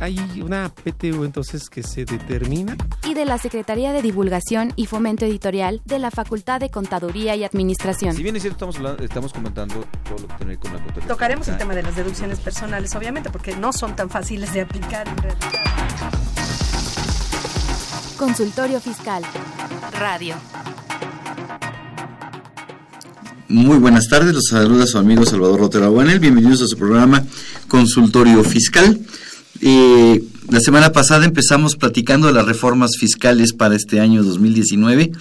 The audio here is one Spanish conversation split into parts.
Hay una PTU entonces que se determina. y de la Secretaría de Divulgación y Fomento Editorial de la Facultad de Contaduría y Administración. Si bien es cierto, estamos, hablando- estamos comentando todo lo que tiene que ver con la contabilidad. Tocaremos el tema de las deducciones personales, obviamente, porque no son tan fáciles de aplicar en realidad. Consultorio Fiscal. Radio. Muy buenas tardes, los saluda su amigo Salvador Rotera Buenel. Bienvenidos a su programa Consultorio Fiscal. Eh, la semana pasada empezamos platicando de las reformas fiscales para este año 2019.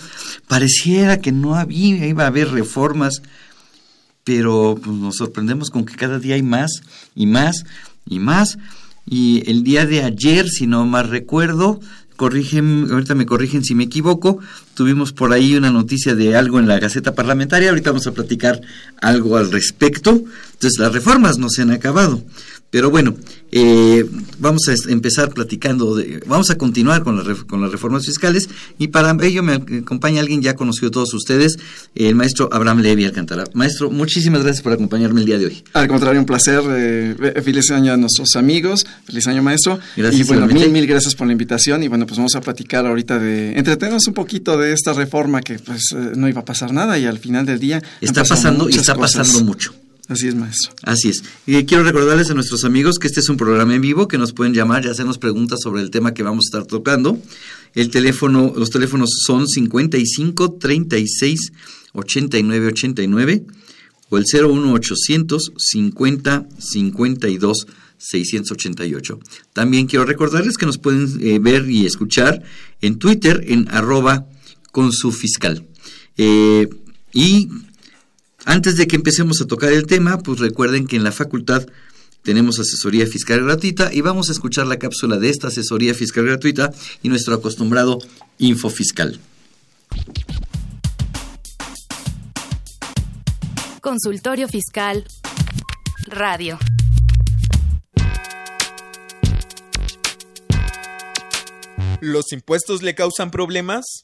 Pareciera que no había, iba a haber reformas, pero pues, nos sorprendemos con que cada día hay más y más y más. Y el día de ayer, si no mal recuerdo, corrigen, ahorita me corrigen si me equivoco, tuvimos por ahí una noticia de algo en la Gaceta Parlamentaria, ahorita vamos a platicar algo al respecto. Entonces, las reformas no se han acabado. Pero bueno, eh, vamos a empezar platicando, de, vamos a continuar con, las ref- con las reformas fiscales y para ello me acompaña alguien ya conocido todos ustedes, el maestro Abraham Levy Alcántara. Maestro, muchísimas gracias por acompañarme el día de hoy. Al contrario, un placer. eh, feliz año a nuestros amigos. Feliz año, maestro. Gracias, Y bueno, mil, mil gracias por la invitación. Y bueno, pues vamos a platicar ahorita de. Entretenernos un poquito de esta reforma que pues eh, no iba a pasar nada y al final del día. Está pasando y está cosas. pasando mucho. Así es, maestro. Así es. Y quiero recordarles a nuestros amigos que este es un programa en vivo que nos pueden llamar y hacernos preguntas sobre el tema que vamos a estar tocando. El teléfono, los teléfonos son 55 36 89 89 o el 01800 50 52 688. También quiero recordarles que nos pueden eh, ver y escuchar en Twitter en arroba con su fiscal. Eh, y antes de que empecemos a tocar el tema, pues recuerden que en la facultad tenemos asesoría fiscal gratuita y vamos a escuchar la cápsula de esta asesoría fiscal gratuita y nuestro acostumbrado info fiscal. Consultorio Fiscal. Radio. ¿Los impuestos le causan problemas?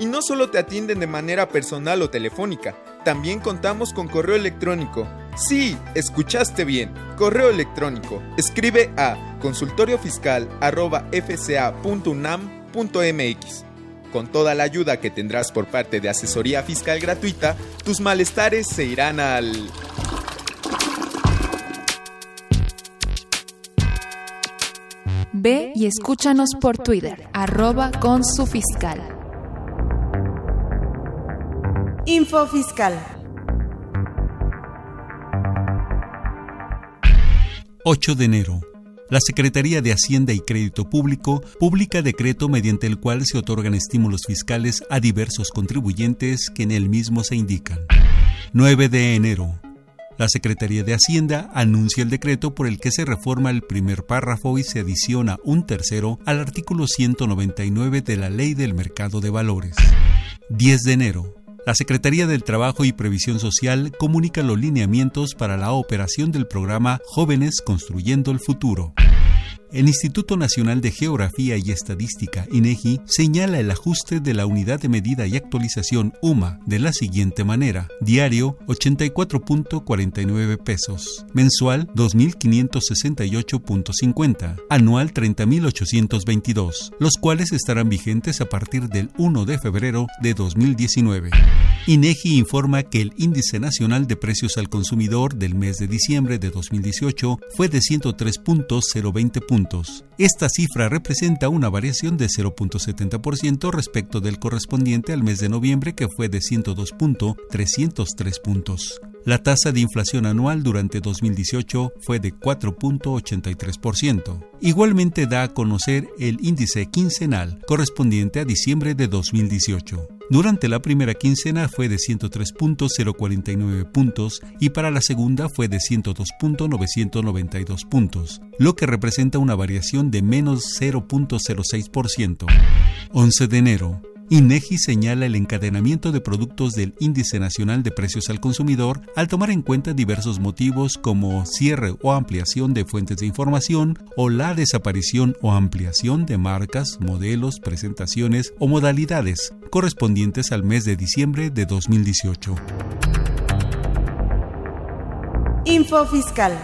Y no solo te atienden de manera personal o telefónica, también contamos con correo electrónico. Sí, escuchaste bien. Correo electrónico. Escribe a consultoriofiscal@fca.unam.mx. Con toda la ayuda que tendrás por parte de asesoría fiscal gratuita, tus malestares se irán al Ve y escúchanos por Twitter, arroba con su fiscal. Info fiscal. 8 de enero. La Secretaría de Hacienda y Crédito Público publica decreto mediante el cual se otorgan estímulos fiscales a diversos contribuyentes que en el mismo se indican. 9 de enero. La Secretaría de Hacienda anuncia el decreto por el que se reforma el primer párrafo y se adiciona un tercero al artículo 199 de la Ley del Mercado de Valores. 10 de enero. La Secretaría del Trabajo y Previsión Social comunica los lineamientos para la operación del programa Jóvenes Construyendo el Futuro. El Instituto Nacional de Geografía y Estadística, INEGI, señala el ajuste de la unidad de medida y actualización UMA de la siguiente manera: diario 84.49 pesos, mensual 2.568.50, anual 30.822, los cuales estarán vigentes a partir del 1 de febrero de 2019. INEGI informa que el índice nacional de precios al consumidor del mes de diciembre de 2018 fue de 103.020 puntos. Esta cifra representa una variación de 0.70% respecto del correspondiente al mes de noviembre que fue de 102.303 puntos. La tasa de inflación anual durante 2018 fue de 4.83%. Igualmente da a conocer el índice quincenal correspondiente a diciembre de 2018. Durante la primera quincena fue de 103.049 puntos y para la segunda fue de 102.992 puntos, lo que representa una variación de menos 0.06%. 11 de enero. INEGI señala el encadenamiento de productos del Índice Nacional de Precios al Consumidor al tomar en cuenta diversos motivos como cierre o ampliación de fuentes de información o la desaparición o ampliación de marcas, modelos, presentaciones o modalidades correspondientes al mes de diciembre de 2018. Info Fiscal.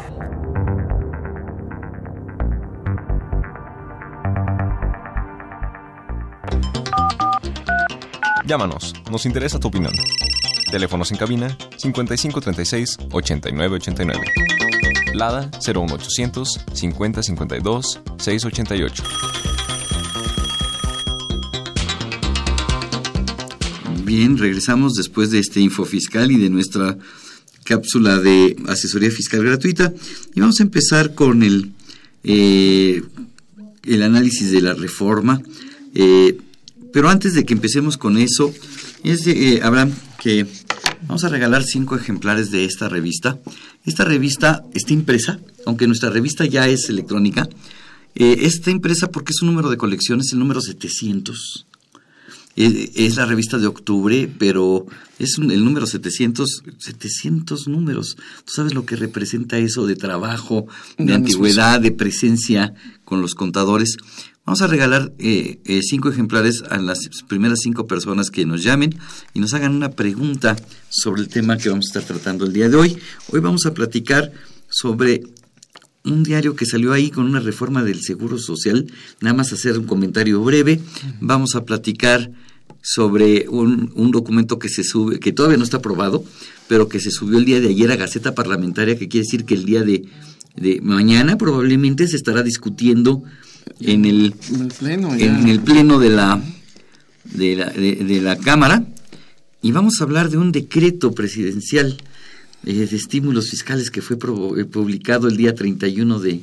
Llámanos, nos interesa tu opinión. Teléfonos en cabina 5536 8989. Lada 01800 5052 688. Bien, regresamos después de este info fiscal y de nuestra cápsula de asesoría fiscal gratuita y vamos a empezar con el eh, el análisis de la reforma. Eh, pero antes de que empecemos con eso, es eh, Abraham que vamos a regalar cinco ejemplares de esta revista. Esta revista está impresa, aunque nuestra revista ya es electrónica. Eh, está impresa porque es un número de colecciones, el número 700. Es, la revista de octubre, pero es el número 700, 700 números. ¿Tú sabes lo que representa eso de trabajo, de antigüedad, de presencia con los contadores? Vamos a regalar eh, eh, cinco ejemplares a las primeras cinco personas que nos llamen y nos hagan una pregunta sobre el tema que vamos a estar tratando el día de hoy. Hoy vamos a platicar sobre un diario que salió ahí con una reforma del Seguro Social. Nada más hacer un comentario breve. Vamos a platicar sobre un, un, documento que se sube, que todavía no está aprobado, pero que se subió el día de ayer a Gaceta Parlamentaria, que quiere decir que el día de, de mañana probablemente se estará discutiendo en el, pleno, en el pleno de la, de la, de, la Cámara y vamos a hablar de un decreto presidencial eh, de estímulos fiscales que fue eh, publicado el día 31 de,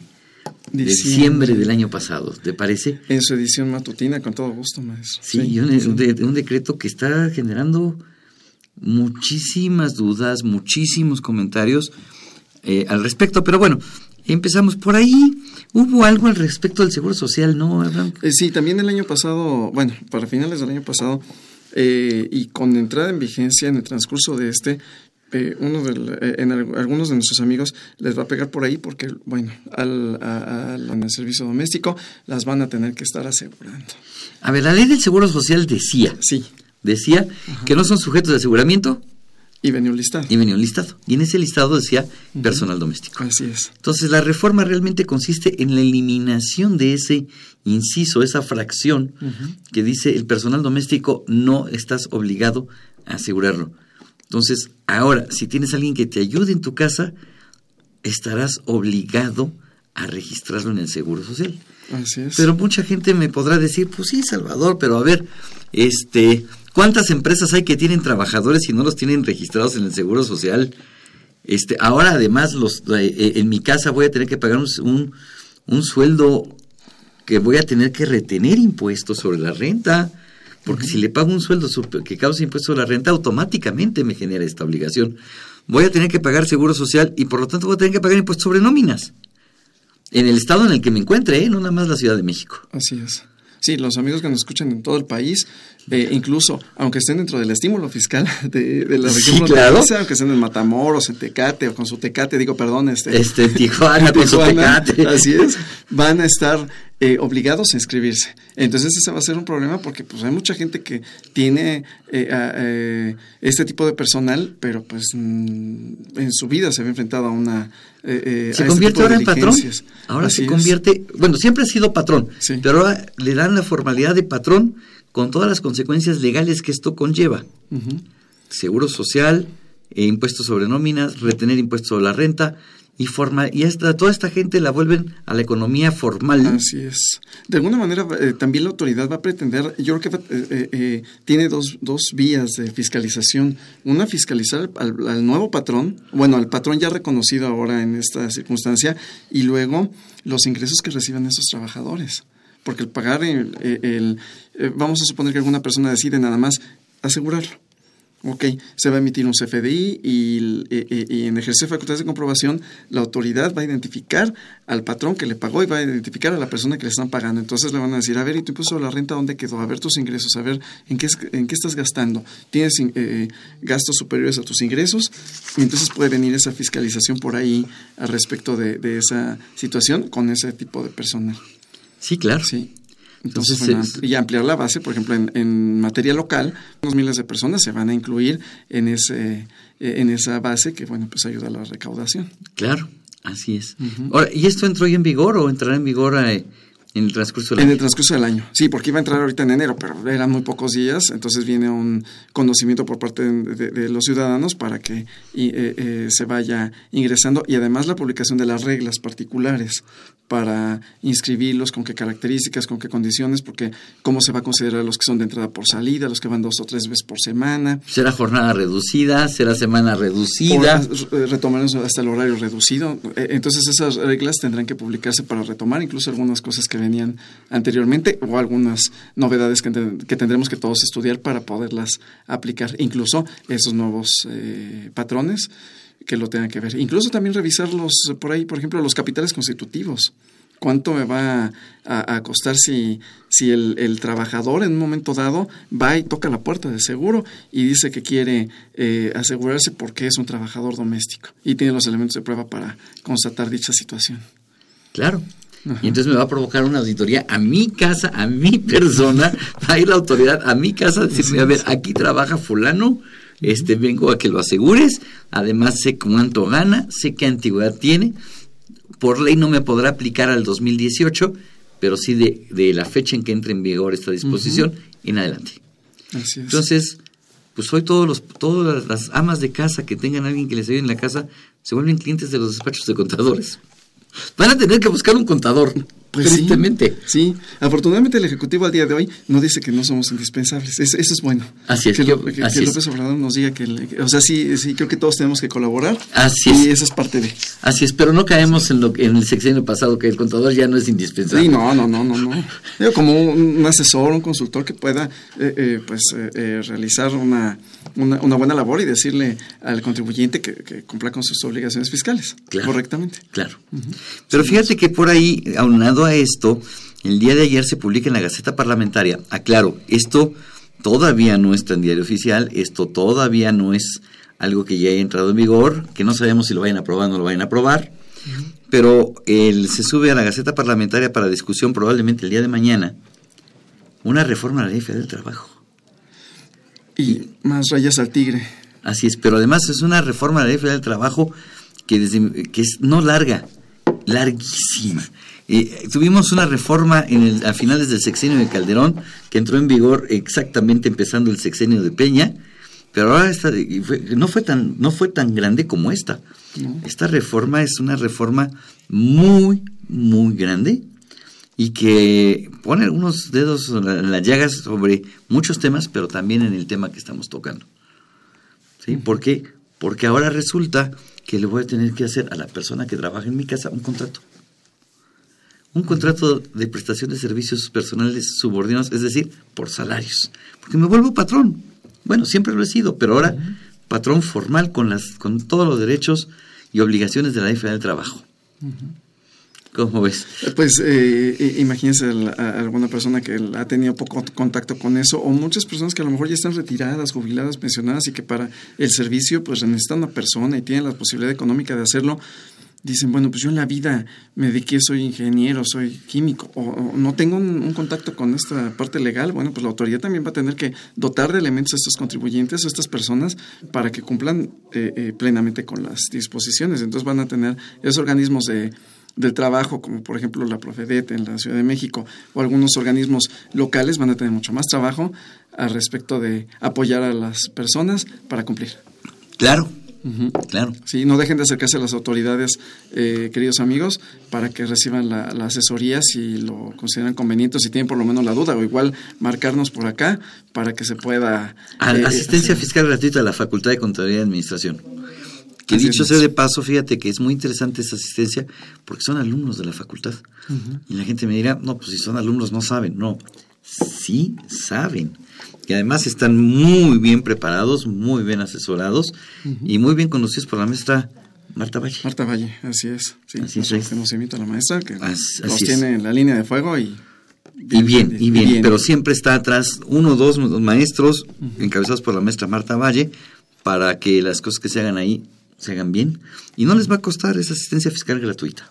de diciembre del año pasado, ¿te parece? En su edición matutina, con todo gusto, maestro. Sí, sí un, un, decreto que está generando muchísimas dudas, muchísimos comentarios eh, al respecto, pero bueno, empezamos por ahí. ¿Hubo algo al respecto del Seguro Social, no, eh, sí, también el año pasado, bueno, para finales del año pasado, eh, y con entrada en vigencia en el transcurso de este, eh, uno de, en algunos de nuestros amigos les va a pegar por ahí porque, bueno, al, al servicio doméstico las van a tener que estar asegurando. A ver, la ley del Seguro Social decía, sí. decía que no son sujetos de aseguramiento y venía un listado. Y venía un listado. Y en ese listado decía personal doméstico. Así es. Entonces la reforma realmente consiste en la eliminación de ese inciso, esa fracción que dice el personal doméstico no estás obligado a asegurarlo. Entonces, ahora, si tienes a alguien que te ayude en tu casa, estarás obligado a registrarlo en el Seguro Social. Así es. Pero mucha gente me podrá decir, pues sí, Salvador, pero a ver, este, ¿Cuántas empresas hay que tienen trabajadores y no los tienen registrados en el Seguro Social? Este, ahora además los, eh, eh, en mi casa voy a tener que pagar un, un, sueldo que voy a tener que retener impuestos sobre la renta, porque si le pago un sueldo que causa impuestos sobre la renta, automáticamente me genera esta obligación. Voy a tener que pagar seguro social y por lo tanto voy a tener que pagar impuestos sobre nóminas. En el estado en el que me encuentre, ¿eh? no nada más la Ciudad de México. Así es. Sí, los amigos que nos escuchan en todo el país, eh, incluso aunque estén dentro del estímulo fiscal de, de la región Sí, claro. aunque estén en Matamoros, en Tecate o con su Tecate, digo, perdón, este, Este, Tijuana con su Tecate. Así es, van a estar eh, obligados a inscribirse. Entonces ese va a ser un problema porque pues hay mucha gente que tiene eh, a- eh, este tipo de personal, pero pues mm, en su vida se ve enfrentado a una... eh, eh, Se este convierte ahora en patrón. Ahora Así se es. convierte, bueno, siempre ha sido patrón, pero ahora le dan la formalidad de patrón con todas las consecuencias legales que esto conlleva. Seguro social, eh, impuestos sobre nóminas, retener impuestos sobre la renta y forma y esta, toda esta gente la vuelven a la economía formal. Así es. De alguna manera, eh, también la autoridad va a pretender, yo creo que va- eh, eh, eh, tiene dos, dos vías de fiscalización. Una, fiscalizar al, al nuevo patrón, bueno, al patrón ya reconocido ahora en esta circunstancia, y luego los ingresos que reciben esos trabajadores. Porque el pagar, el, eh, vamos a suponer que alguna persona decide nada más asegurarlo. Ok, se va a emitir un CFDI y, el- y- en ejercer facultades de comprobación, la autoridad va a identificar al patrón que le pagó y va a identificar a la persona que le están pagando. Entonces le van a decir, a ver, ¿y tu impuesto a la renta dónde quedó? A ver tus ingresos, a ver, ¿en qué, en qué estás gastando? ¿Tienes eh, gastos superiores a tus ingresos? Y entonces puede venir esa fiscalización por ahí al respecto de, de esa situación con ese tipo de personal. Sí, claro. Sí. Entonces, y ampliar la base, por ejemplo, en, en materia local, unos miles de personas se van a incluir en ese eh, en esa base que, bueno, pues ayuda a la recaudación. Claro, así es. Ahora, ¿y esto entró ya en vigor o entrará en vigor eh, en el transcurso del En año? el transcurso del año. Sí, porque iba a entrar ahorita en enero, pero eran muy pocos días, entonces viene un conocimiento por parte de, de- de los ciudadanos para que y, eh, eh, se vaya ingresando y además la publicación de las reglas particulares para inscribirlos, con qué características, con qué condiciones, porque cómo se va a considerar los que son de entrada por salida, los que van dos o tres veces por semana, ¿Será jornada reducida? ¿Será semana reducida? Por- eh, retomaremos hasta el horario reducido. Eh, Entonces esas reglas tendrán que publicarse para retomar incluso algunas cosas que venían anteriormente o algunas novedades que, que tendremos que todos estudiar para poderlas aplicar. Incluso esos nuevos eh, patrones que lo tengan que ver. Incluso también revisar los, por ahí, por ejemplo, los capitales constitutivos. ¿Cuánto me va a, a costar si, si el, el trabajador en un momento dado va y toca la puerta del seguro y dice que quiere eh, asegurarse porque es un trabajador doméstico y tiene los elementos de prueba para constatar dicha situación? Claro. Y entonces me va a provocar una auditoría a mi casa, a mi persona, va a ir la autoridad a mi casa a decirme, a ver, aquí trabaja fulano, este vengo a que lo asegures, además sé cuánto gana, sé qué antigüedad tiene, por ley no me podrá aplicar al 2018, pero sí de, de la fecha en que entre en vigor esta disposición en adelante. Así es. Entonces, pues hoy todos los, todas las amas de casa que tengan a alguien que les ayude en la casa se vuelven clientes de los despachos de contadores. Van a tener que buscar un contador. Pues sí, tristemente. Sí, afortunadamente el Ejecutivo al día de hoy no dice que no somos indispensables. Es- eso es bueno. Así es, Que, yo- que- así que es. López Obrador nos diga que... o sea, sí, sí, creo que todos tenemos que colaborar. Así y es. eso es parte de... Así es, pero no caemos en lo que en el sexenio pasado que el contador ya no es indispensable. Sí, no, no, no, no, no. Como un, un asesor, un consultor que pueda eh, eh, pues eh, eh, realizar una, una, una buena labor y decirle al contribuyente que, que cumpla con sus obligaciones fiscales Claro. correctamente. Claro. Pero fíjate que por ahí, aunado a esto, el día de ayer se publica en la Gaceta Parlamentaria. Aclaro, esto todavía no está en diario oficial, esto todavía no es algo que ya haya entrado en vigor, que no sabemos si lo vayan a aprobar o no lo vayan a aprobar, pero el, se sube a la Gaceta Parlamentaria para discusión probablemente el día de mañana una reforma a la ley federal del trabajo. Y más rayas al tigre. Así es, pero además es una reforma a la ley federal del trabajo que, desde, que es no larga, larguísima. Eh, tuvimos una reforma en el, a finales del sexenio de Calderón que entró en vigor exactamente empezando el sexenio de Peña, pero ahora esta, no fue tan no fue tan grande como esta. Esta reforma es una reforma muy muy grande y que pone algunos dedos en las llagas sobre muchos temas, pero también en el tema que estamos tocando. ¿Sí? ¿Por qué? Porque ahora resulta que le voy a tener que hacer a la persona que trabaja en mi casa un contrato. Un contrato de prestación de servicios personales subordinados, es decir, por salarios. Porque me vuelvo patrón. Bueno, siempre lo he sido, pero ahora patrón formal con, las, con todos los derechos y obligaciones de la ley federal del trabajo. ¿Cómo ves? Pues eh, imagínense a- alguna persona que ha tenido poco contacto con eso o muchas personas que a lo mejor ya están retiradas, jubiladas, pensionadas y que para el servicio pues necesitan una persona y tienen la posibilidad económica de hacerlo. Dicen, bueno, pues yo en la vida me dediqué, soy ingeniero, soy químico, o, o no tengo un, un contacto con esta parte legal. Bueno, pues la autoridad también va a tener que dotar de elementos a estos contribuyentes, a estas personas, para que cumplan eh, eh, plenamente con las disposiciones. Entonces van a tener esos organismos de, del trabajo, como por ejemplo la Profedet en la Ciudad de México, o algunos organismos locales van a tener mucho más trabajo al respecto de apoyar a las personas para cumplir. Claro, claro. Sí, no dejen de acercarse a las autoridades, eh, queridos amigos, para que reciban la, la asesoría si lo consideran conveniente, si tienen por lo menos la duda, o igual marcarnos por acá para que se pueda... A- eh, asistencia fiscal gratuita de la Facultad de Contaduría y Administración. Que Así dicho sea de paso, fíjate que es muy interesante esa asistencia porque son alumnos de la facultad. Y la gente me dirá, no, pues si son alumnos no saben. No, sí saben. Y además están muy bien preparados, muy bien asesorados y muy bien conocidos por la maestra Marta Valle. Marta Valle, así es. Sí, Así es. reconocimiento a la maestra que los así es. tiene en la línea de fuego y... Y bien, y bien, pero siempre está atrás uno o dos maestros encabezados por la maestra Marta Valle para que las cosas que se hagan ahí se hagan bien y no les va a costar esa asistencia fiscal gratuita.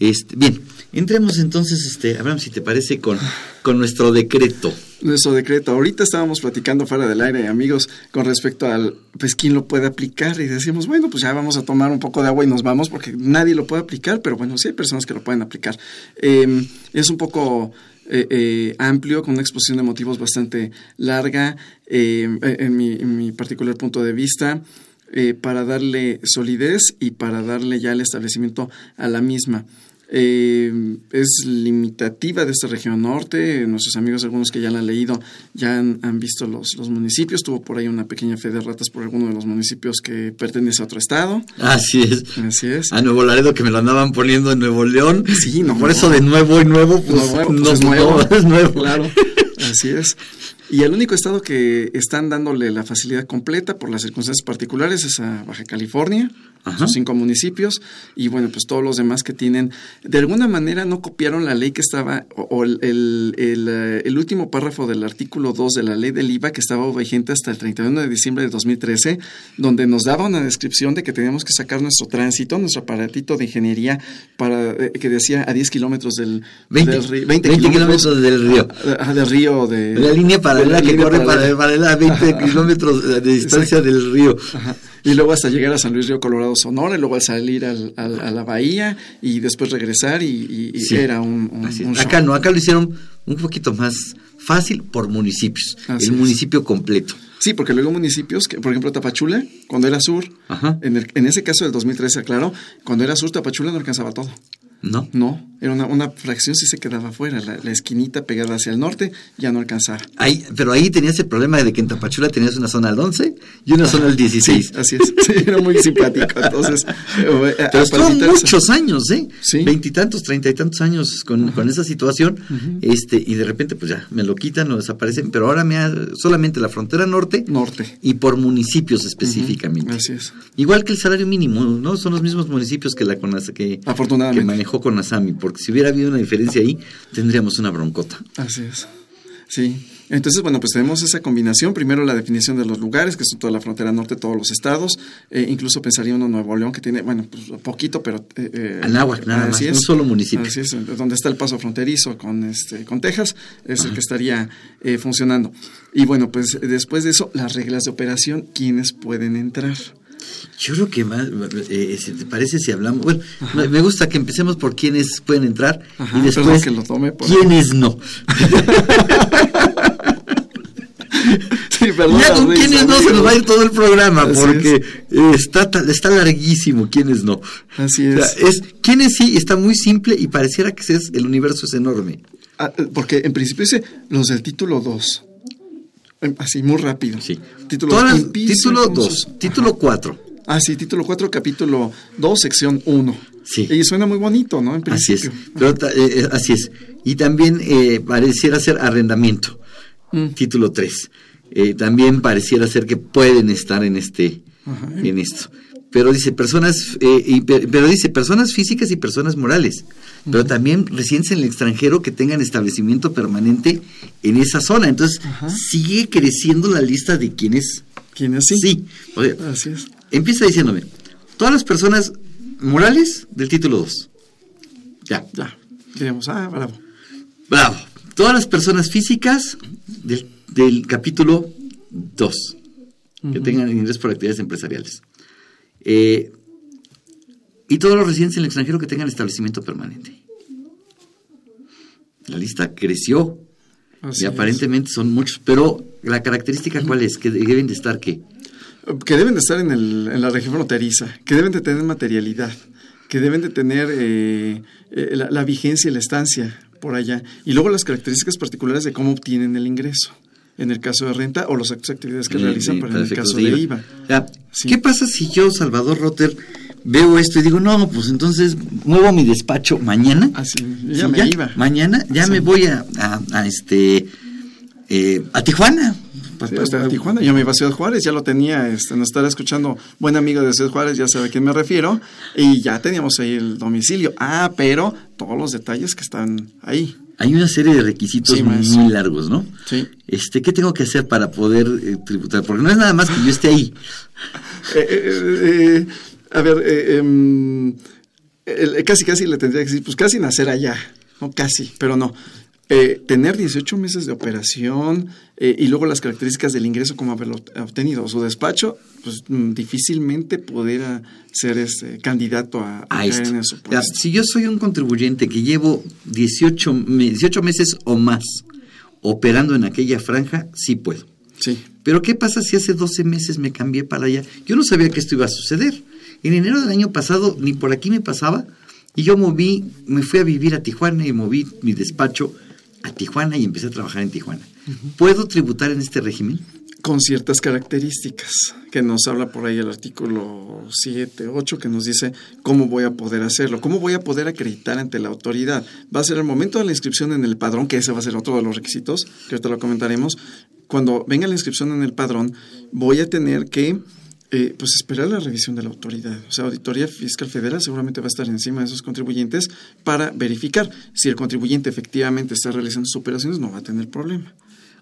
Este, bien, entremos entonces, este, Abraham, si te parece, con, con nuestro decreto. Nuestro decreto. Ahorita estábamos platicando fuera del aire, amigos, con respecto al, pues, quién lo puede aplicar. Y decimos, bueno, pues ya vamos a tomar un poco de agua y nos vamos porque nadie lo puede aplicar, pero bueno, sí hay personas que lo pueden aplicar. Eh, es un poco eh, eh, amplio, con una exposición de motivos bastante larga, eh, en, mi, en mi particular punto de vista. eh, para darle solidez y para darle ya el establecimiento a la misma. Eh, es limitativa de esta región norte. Nuestros amigos, algunos que ya la han leído, ya han, han visto los, los municipios. Tuvo por ahí una pequeña fe de ratas por alguno de los municipios que pertenece a otro estado. Así es. Así es. A Nuevo Laredo que me lo andaban poniendo en Nuevo León. Sí, no. Por eso de nuevo y nuevo, pues, nuevo, pues no, es nuevo. no, es nuevo. Claro. Así es. Y el único estado que están dándole la facilidad completa por las circunstancias particulares es a Baja California, sus cinco municipios, y bueno, pues todos los demás que tienen, de alguna manera no copiaron la ley que estaba, o, o el, el, el, eh, el último párrafo del artículo 2 de la ley del IVA que estaba vigente hasta el 31 de diciembre de 2013, donde nos daba una descripción de que teníamos que sacar nuestro tránsito, nuestro aparatito de ingeniería, para eh, que decía a 10 kilómetros del, 20, del río. 20 kilómetros del río. Ah, del río de... La línea paralela de la que línea corre paralela. paralela a 20 kilómetros de distancia Exacto. del río. Ajá. Y luego hasta llegar a San Luis Río Colorado, Sonora, y luego al salir al, al- a la bahía y después regresar y, y- y Sí. era un, un- Así es. un show. Acá no, acá lo hicieron un poquito más fácil por municipios. Así el es. municipio completo. Sí, porque luego municipios, que, por ejemplo Tapachula, cuando era sur, en, el- en ese caso del 2013, claro, cuando era sur Tapachula no alcanzaba todo. ¿No? No, era una, una fracción sí se quedaba fuera, la, la esquinita pegada hacia el norte ya no alcanzaba. Ahí, pero ahí tenías el problema de que en Tapachula tenías una zona al 11 y una zona al 16. Sí, así es. Sí, era muy simpático. Entonces, eh, eh, Pero estuvo muchos años, ¿eh? Veintitantos, treinta y tantos años con, con esa situación. este Y de repente, pues ya, me lo quitan o desaparecen. Pero ahora me ha, solamente la frontera norte. Norte. Y por municipios específicamente. Así es. Igual que el salario mínimo, ¿no? Son los mismos municipios que la CONAS, que, Afortunadamente. que con Asami. Porque si hubiera habido una diferencia ahí, tendríamos una broncota. Así es. Sí. Entonces, bueno, pues tenemos esa combinación. Primero la definición de los lugares, que son toda la frontera norte, todos los estados. Eh, incluso pensaría uno en Nuevo León, que tiene, bueno, pues poquito, pero... Eh, eh, Anáhuac, nada más, un solo municipio. Así es, donde está el paso fronterizo con, este, con Texas, es el que estaría eh, funcionando. Y bueno, pues después de eso, las reglas de operación, ¿quiénes pueden entrar? Yo creo que más, eh, si te parece si hablamos, bueno, me- me gusta que empecemos por quiénes pueden entrar Ajá, y después que lo tome por- quiénes no. Sí, perdón, ya con risa, no se nos va a ir todo el programa Así porque eh, está, está larguísimo quiénes no. Así O sea, es. es quiénes sí está muy simple y pareciera que es, el universo es enorme. Ah, eh, porque en principio dice los del título 2. Em, Así, muy rápido. Sí. Título, Todas las- empieza título con 2, sus- título 4. Ah, sí, título 4, capítulo 2, sección 1. Sí. Y suena muy bonito, ¿no? En Así es. principio. Pero eh, eh, así es. Y también eh, pareciera ser arrendamiento. Mm. Título 3. también pareciera ser que pueden estar en este Ajá. en esto. Pero dice personas, eh, y pero dice personas físicas y personas morales, pero también residentes en el extranjero que tengan establecimiento permanente en esa zona. Entonces, sigue creciendo la lista de quienes ¿Quiénes sí? Sí. O sea, Así es. Empieza diciéndome, todas las personas morales del título 2. Ya. Ya. Digamos, ah, bravo. Bravo. Todas las personas físicas del, del capítulo 2 que tengan ingresos por actividades empresariales. Eh, y todos los residentes en el extranjero que tengan establecimiento permanente. La lista creció Así y aparentemente son muchos, pero la característica cuál es, que deben de estar qué? que deben de estar en, el, en la región fronteriza, que deben de tener materialidad, que deben de tener eh, eh, la, la vigencia y la estancia por allá. Y luego las características particulares de cómo obtienen el ingreso, en el caso de renta o las actividades que realizan sí, para el caso de de IVA. IVA. O sea, ¿Qué pasa si yo, Salvador Rotter, veo esto y digo, no, pues entonces muevo mi despacho mañana? ya Sí, me iba. Mañana ya me voy a, a- a este eh, a Tijuana. Sí, hasta Tijuana, yo me iba a Ciudad Juárez, ya lo tenía, este, nos estará escuchando buen amigo de Ciudad Juárez, ya sabe a quién me refiero, y ya teníamos ahí el domicilio. Ah, pero todos los detalles que están ahí. Hay una serie de requisitos Sí, muy largos, ¿no? Sí. Este, ¿qué tengo que hacer para poder eh, tributar? Porque no es nada más que yo esté ahí. Eh, eh, a ver, em, casi casi le tendría que decir, pues casi nacer allá, no casi, pero no. Eh, tener 18 meses de operación eh, y luego las características del ingreso como haberlo obtenido, su despacho, pues mm, difícilmente pudiera ser este candidato a, a esto. en si yo soy un contribuyente que llevo 18, me- 18 meses o más operando en aquella franja, sí puedo. Sí. Pero ¿qué pasa si hace 12 meses me cambié para allá? Yo no sabía que esto iba a suceder. En enero del año pasado ni por aquí me pasaba y yo moví, me fui a vivir a Tijuana y moví mi despacho a Tijuana y empecé a trabajar en Tijuana. ¿Puedo tributar en este régimen? con ciertas características que nos habla por ahí el artículo 7, 8, que nos dice cómo voy a poder hacerlo, cómo voy a poder acreditar ante la autoridad. Va a ser el momento de la inscripción en el padrón, que ese va a ser otro de los requisitos, que ahorita lo comentaremos. Cuando venga la inscripción en el padrón, voy a tener que eh, pues esperar la revisión de la autoridad. O sea, Auditoría Fiscal Federal seguramente va a estar encima de esos contribuyentes para verificar si el contribuyente efectivamente está realizando sus operaciones, no va a tener problema.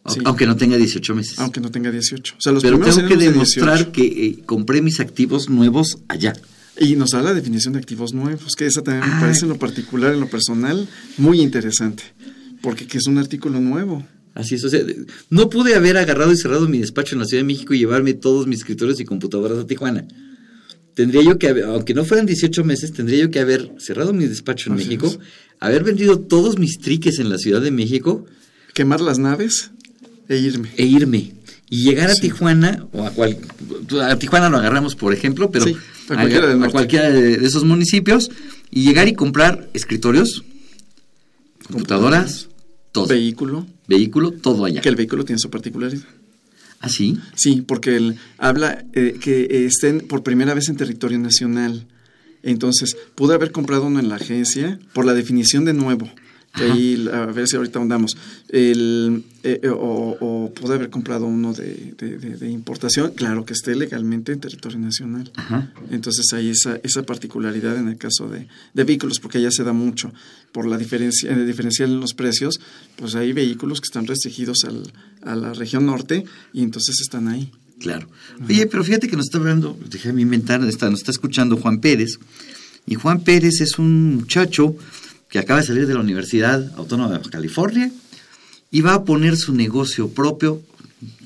Sí. Aunque no tenga 18 meses. Aunque no tenga 18. O sea, los Pero tengo que de demostrar 18. que eh, compré mis activos nuevos allá. Y nos da la definición de activos nuevos, que esa también me Ah. parece en lo particular, en lo personal, muy interesante. Porque que es un artículo nuevo. Así es, o sea, no pude haber agarrado y cerrado mi despacho en la Ciudad de México y llevarme todos mis escritorios y computadoras a Tijuana. Tendría yo que haber, aunque no fueran 18 meses, tendría yo que haber cerrado mi despacho en Así México, es. haber vendido todos mis triques en la Ciudad de México. Quemar las naves e irme. E irme. Y llegar a Sí. Tijuana, o a cual, a Tijuana lo agarramos por ejemplo, pero Sí, a cualquiera a de de esos municipios, y llegar y comprar escritorios, computadoras, todo. Vehículo. Vehículo, todo allá. Que el vehículo tiene su particularidad. ¿Ah, sí? Sí, porque él habla eh, que eh, estén por primera vez en territorio nacional. Entonces, pude haber comprado uno en la agencia por la definición de nuevo. Que ahí, a ver si ahorita ahondamos. El, eh, eh, o, o pude haber comprado uno de, de- de- de importación, claro que esté legalmente en territorio nacional. Ajá. Entonces hay esa, esa particularidad en el caso de, de vehículos, porque allá se da mucho. Por la diferencia, el diferencial en los precios, pues hay vehículos que están restringidos al, a la región norte y entonces están ahí. Claro. Oye, pero fíjate que nos está hablando, déjame inventar, está, nos está escuchando Juan Pérez. Y Juan Pérez es un muchacho que acaba de salir de la Universidad Autónoma de California y va a poner su negocio propio,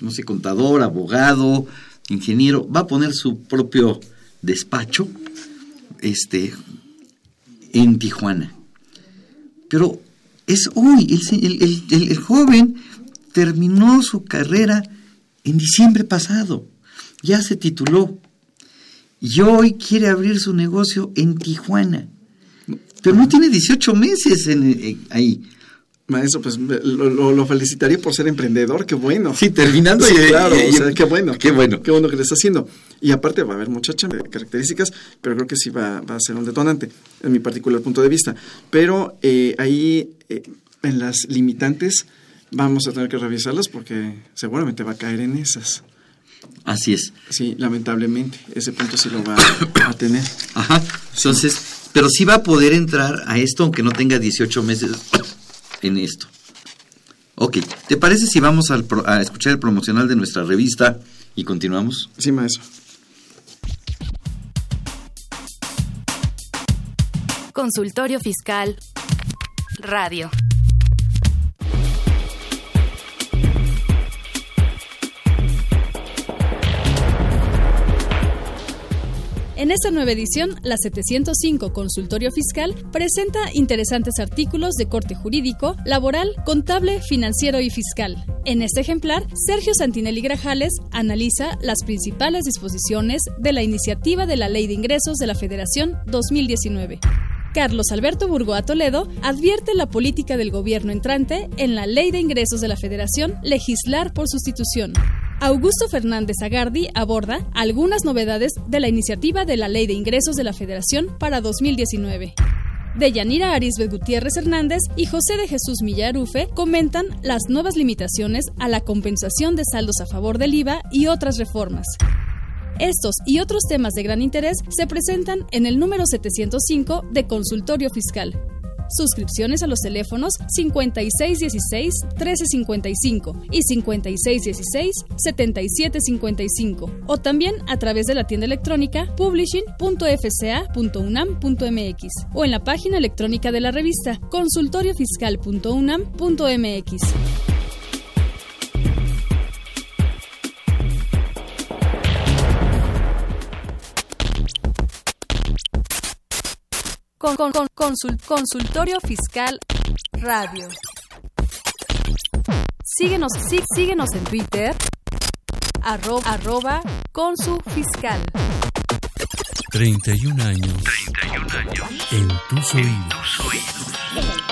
no sé, contador, abogado, ingeniero, va a poner su propio despacho este, en Tijuana. Pero es hoy, el- el joven terminó su carrera en diciembre pasado, ya se tituló y hoy quiere abrir su negocio en Tijuana. Pero no tiene 18 meses en, en- ahí. Maestro, pues lo, lo- lo felicitaría por ser emprendedor, qué bueno. Sí, terminando Sí, y- claro, y- o sea, qué bueno. Qué bueno. Qué bueno que le está haciendo. Y aparte va a haber muchas características, pero creo que sí va, va a ser un detonante, en mi particular punto de vista. Pero eh, ahí, eh, en las limitantes, vamos a tener que revisarlas porque seguramente va a caer en esas. Así es. Sí, lamentablemente, ese punto sí lo va a tener. Ajá. Entonces, pero sí va a poder entrar a esto aunque no tenga 18 meses en esto. Ok, ¿te parece si vamos al pro- a escuchar el promocional de nuestra revista y continuamos? Sí, maestro. Consultorio Fiscal Radio. En esta nueva edición, la 705 Consultorio Fiscal presenta interesantes artículos de corte jurídico, laboral, contable, financiero y fiscal. En este ejemplar, Sergio Santinelli Grajales analiza las principales disposiciones de la iniciativa de la Ley de Ingresos de la Federación 2019. Carlos Alberto Burgoa Toledo advierte la política del gobierno entrante en la Ley de Ingresos de la Federación legislar por sustitución. Augusto Fernández Agardi aborda algunas novedades de la iniciativa de la Ley de Ingresos de la Federación para 2019. Deyanira Arisbet Gutiérrez Hernández y José de Jesús Millarufe comentan las nuevas limitaciones a la compensación de saldos a favor del IVA y otras reformas. Estos y otros temas de gran interés se presentan en el número 705 de Consultorio Fiscal. Suscripciones a los teléfonos 5616-1355 y 5616-7755 o también a través de la tienda electrónica publishing.fca.unam.mx o en la página electrónica de la revista consultoriofiscal.unam.mx. Con, con, con- consul- consultorio Fiscal Radio. Síguenos, sí- síguenos en Twitter, arroba, consufiscal. 31 años. En tus oídos.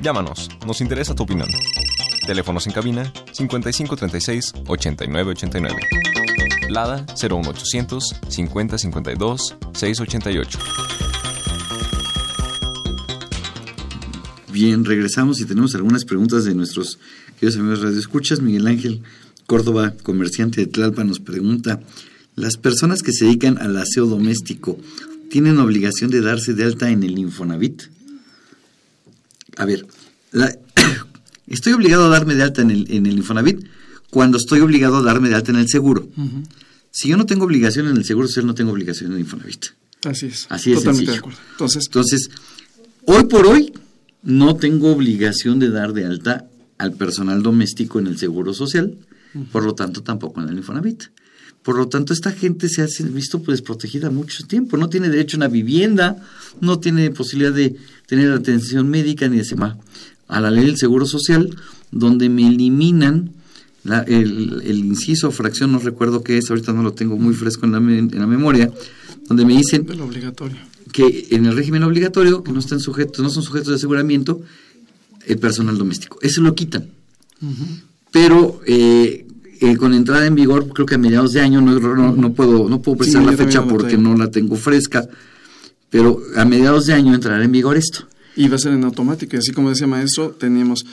Llámanos, nos interesa tu opinión. Teléfonos en cabina 5536 8989. Lada 01800 5052 688. Bien, regresamos y tenemos algunas preguntas de nuestros queridos amigos Radio Escuchas. Miguel Ángel Córdoba, comerciante de Tlalpa, nos pregunta, ¿las personas que se dedican al aseo doméstico tienen obligación de darse de alta en el Infonavit? A ver, la- estoy obligado a darme de alta en el, en el Infonavit cuando estoy obligado a darme de alta en el seguro. Si yo no tengo obligación en el seguro social, no tengo obligación en el Infonavit. Así es. Así es Totalmente sencillo. de acuerdo. Entonces, Entonces, hoy por hoy no tengo obligación de dar de alta al personal doméstico en el Seguro Social, por lo tanto tampoco en el Infonavit. Por lo tanto, esta gente se ha visto pues desprotegida mucho tiempo, no tiene derecho a una vivienda, no tiene posibilidad de tener atención médica ni de semana. A la ley del Seguro Social, donde me eliminan la- el, el inciso o fracción, no recuerdo qué es, ahorita no lo tengo muy fresco en la, me- en la memoria, donde me dicen de lo obligatorio. que en el régimen obligatorio, que no están sujetos, no son sujetos de aseguramiento, el personal doméstico. Eso lo quitan. Pero eh, eh, con entrada en vigor, creo que a mediados de año, no, no, no puedo, no puedo precisar Sí, la fecha porque no la tengo fresca, pero a mediados de año entrará en vigor esto. Y va a ser en automático. Y así como decía maestro, tenemos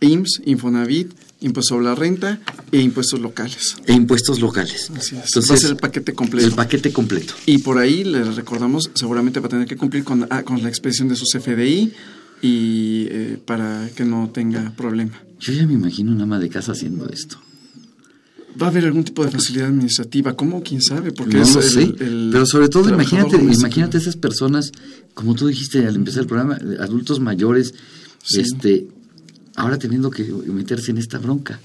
IMSS, Infonavit, impuesto sobre la renta e impuestos locales. E impuestos locales. Así es. Entonces, va a ser el paquete completo. El paquete completo. Y por ahí les recordamos, seguramente va a tener que cumplir con, ah, con la expedición de su CFDI y eh, para que no tenga problema. Yo ya me imagino una ama de casa haciendo esto. Va a haber algún tipo de facilidad administrativa, ¿cómo? ¿Quién sabe? Porque no es lo el- sé. el pero sobre todo, imagínate, imagínate esas personas, como tú dijiste al empezar el programa, eh, adultos mayores, Sí. este, ahora teniendo que meterse en esta bronca.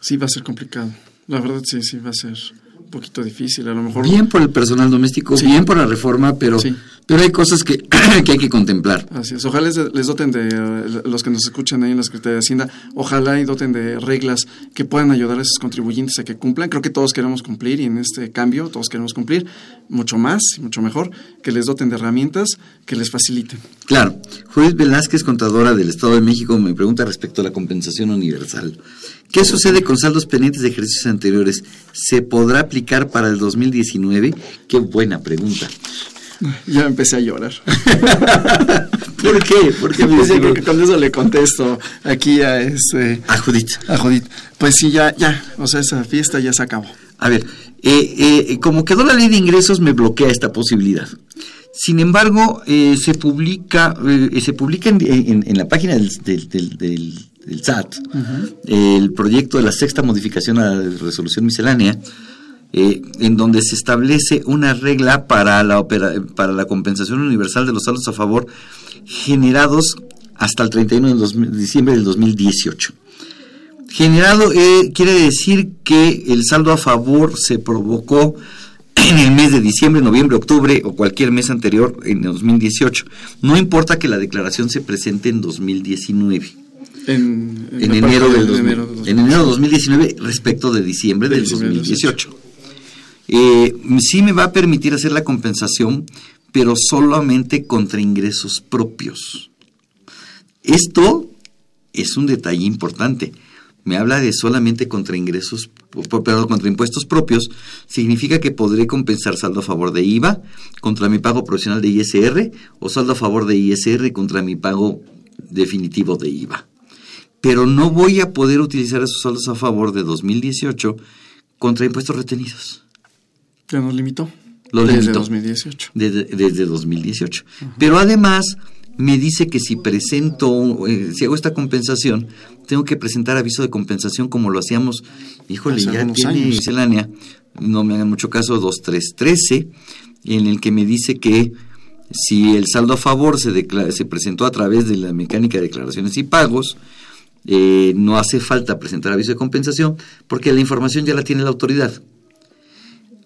Sí, va a ser complicado. La verdad, sí, sí, va a ser un poquito difícil. A lo mejor. Bien por el personal doméstico, Sí. bien por la reforma, pero Pero hay cosas que, que hay que contemplar. Así es. Ojalá les, les doten de, eh, los que nos escuchan ahí en la Secretaría de Hacienda, ojalá y doten de reglas que puedan ayudar a esos contribuyentes a que cumplan. Creo que todos queremos cumplir y en este cambio todos queremos cumplir mucho más y mucho mejor, que les doten de herramientas que les faciliten. Claro. Judith Velázquez, contadora del Estado de México, me pregunta respecto a la compensación universal. ¿Qué sucede con saldos pendientes de ejercicios anteriores? ¿Se podrá aplicar para el 2019? Qué buena pregunta. Ya empecé a llorar. ¿Por qué? ¿Por qué me sí, creo que con eso le contesto aquí a este A Judith. a Judith. Pues sí, ya, ya, o sea, esa fiesta ya se acabó. A ver, eh, eh, como quedó la ley de ingresos, me bloquea esta posibilidad. Sin embargo, eh, se publica, se publica en, en- en la página del, del- del- del- del SAT el proyecto de la sexta modificación a la resolución miscelánea, eh, en donde se establece una regla para la, opera- para la compensación universal de los saldos a favor generados hasta el 31 de dos- diciembre del 2018. Generado eh, quiere decir que el saldo a favor se provocó en el mes de diciembre, noviembre, octubre o cualquier mes anterior en 2018. No importa que la declaración se presente en 2019. En, En la enero, del de 2000 enero de en enero de 2019 respecto de diciembre De del diciembre del 2018. Eh, sí me va a permitir hacer la compensación, pero solamente contra ingresos propios. Esto es un detalle importante. Me habla de solamente contra ingresos, perdón, contra impuestos propios. Significa que podré compensar saldo a favor de IVA contra mi pago profesional de ISR o saldo a favor de ISR contra mi pago definitivo de IVA. Pero no voy a poder utilizar esos saldos a favor de 2018 contra impuestos retenidos. Ya nos limitó. Desde limitó. 2018. Desde, desde 2018. Pero además me dice que si presento, eh, si hago esta compensación, tengo que presentar aviso de compensación como lo hacíamos, híjole, Hace ya tiene años. miscelánea, no me hagan mucho caso, 2313, en el que me dice que si el saldo a favor se, se presentó a través de la mecánica de declaraciones y pagos, eh, no hace falta presentar aviso de compensación porque la información ya la tiene la autoridad.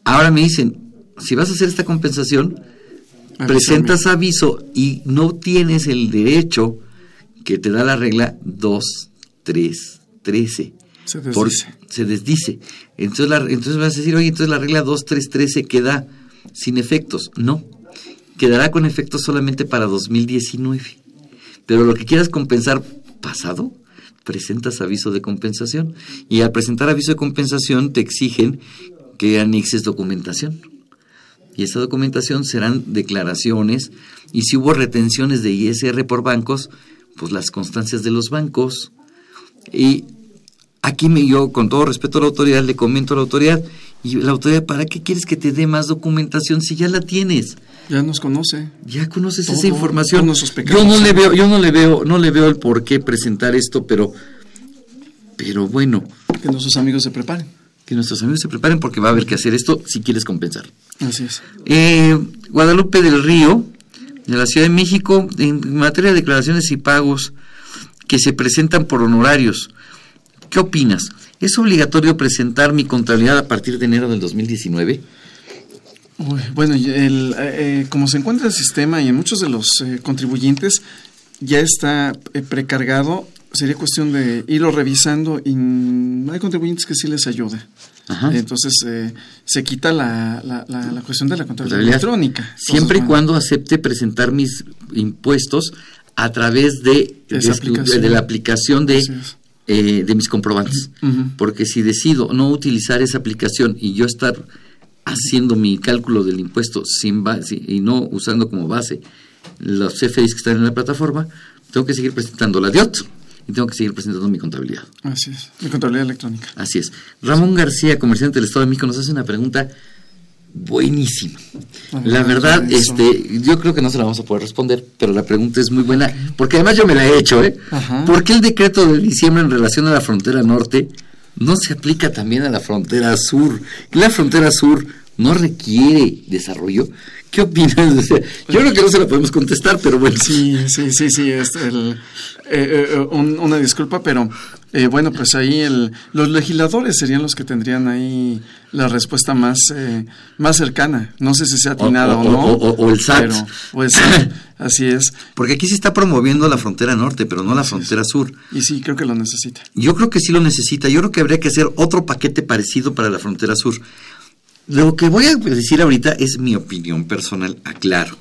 Ahora me dicen, si vas a hacer esta compensación, presentas aviso y no tienes el derecho que te da la regla 2, 3, 13. Se Por- desdice. se desdice. Entonces, la- entonces vas a decir, oye, entonces la regla 2, 3, 13 queda sin efectos. No, quedará con efectos solamente para 2019. Pero lo que quieras compensar pasado, presentas aviso de compensación. Y al presentar aviso de compensación te exigen que anexes documentación. Y esa documentación serán declaraciones y si hubo retenciones de ISR por bancos, pues las constancias de los bancos. Y aquí me, yo, con todo respeto a la autoridad, le comento a la autoridad, y la autoridad, ¿para qué quieres que te dé más documentación si ya la tienes? Ya nos conoce. Ya conoces Todo, esa información. Yo no le veo, yo no le veo, no le veo el por qué presentar esto, pero, pero bueno, Que nuestros amigos se preparen. Que nuestros amigos se preparen porque va a haber que hacer esto si quieres compensar. Así es. Eh, Guadalupe del Río, de la Ciudad de México, en materia de declaraciones y pagos que se presentan por honorarios, ¿qué opinas? ¿Es obligatorio presentar mi contabilidad a partir de enero del 2019? Uy, bueno, el, eh, eh, como se encuentra el sistema y en muchos de los eh, contribuyentes ya está eh, precargado, sería cuestión de irlo revisando y hay contribuyentes que sí les ayuda. Ajá. Entonces eh, se quita la, la, la, la cuestión de la contabilidad electrónica. Siempre y cuando acepte presentar mis impuestos a través de, de, la aplicación de, eh, de mis comprobantes. Porque si decido no utilizar esa aplicación y yo estar haciendo mi cálculo del impuesto sin base y no usando como base los CFDIs que están en la plataforma, tengo que seguir presentando la DIOT y tengo que seguir presentando mi contabilidad. Así es, la contabilidad electrónica. Así es. Ramón García, comerciante del Estado de México, nos hace una pregunta buenísima. La verdad, eso. este, yo creo que no se la vamos a poder responder, pero la pregunta es muy buena, porque además yo me la he hecho, ¿eh? Ajá. ¿Por qué el decreto de diciembre en relación a la frontera norte no se aplica también a la frontera sur? La frontera sur no requiere desarrollo. ¿Qué opinas? O sea, yo creo que no se la podemos contestar, pero bueno. Sí, sí, sí, sí, es el, eh, eh, un- una disculpa, pero eh, bueno, pues ahí el, los legisladores serían los que tendrían ahí la respuesta más, eh, más cercana. No sé si sea atinada o, O- o- no. o- o el SAT. pero, o el SAT, así es. Porque aquí se está promoviendo la frontera norte, pero no la frontera sur. Y sí, creo que lo necesita. Yo creo que sí lo necesita. Yo creo que habría que hacer otro paquete parecido para la frontera sur. Lo que voy a decir ahorita es mi opinión personal, aclaro.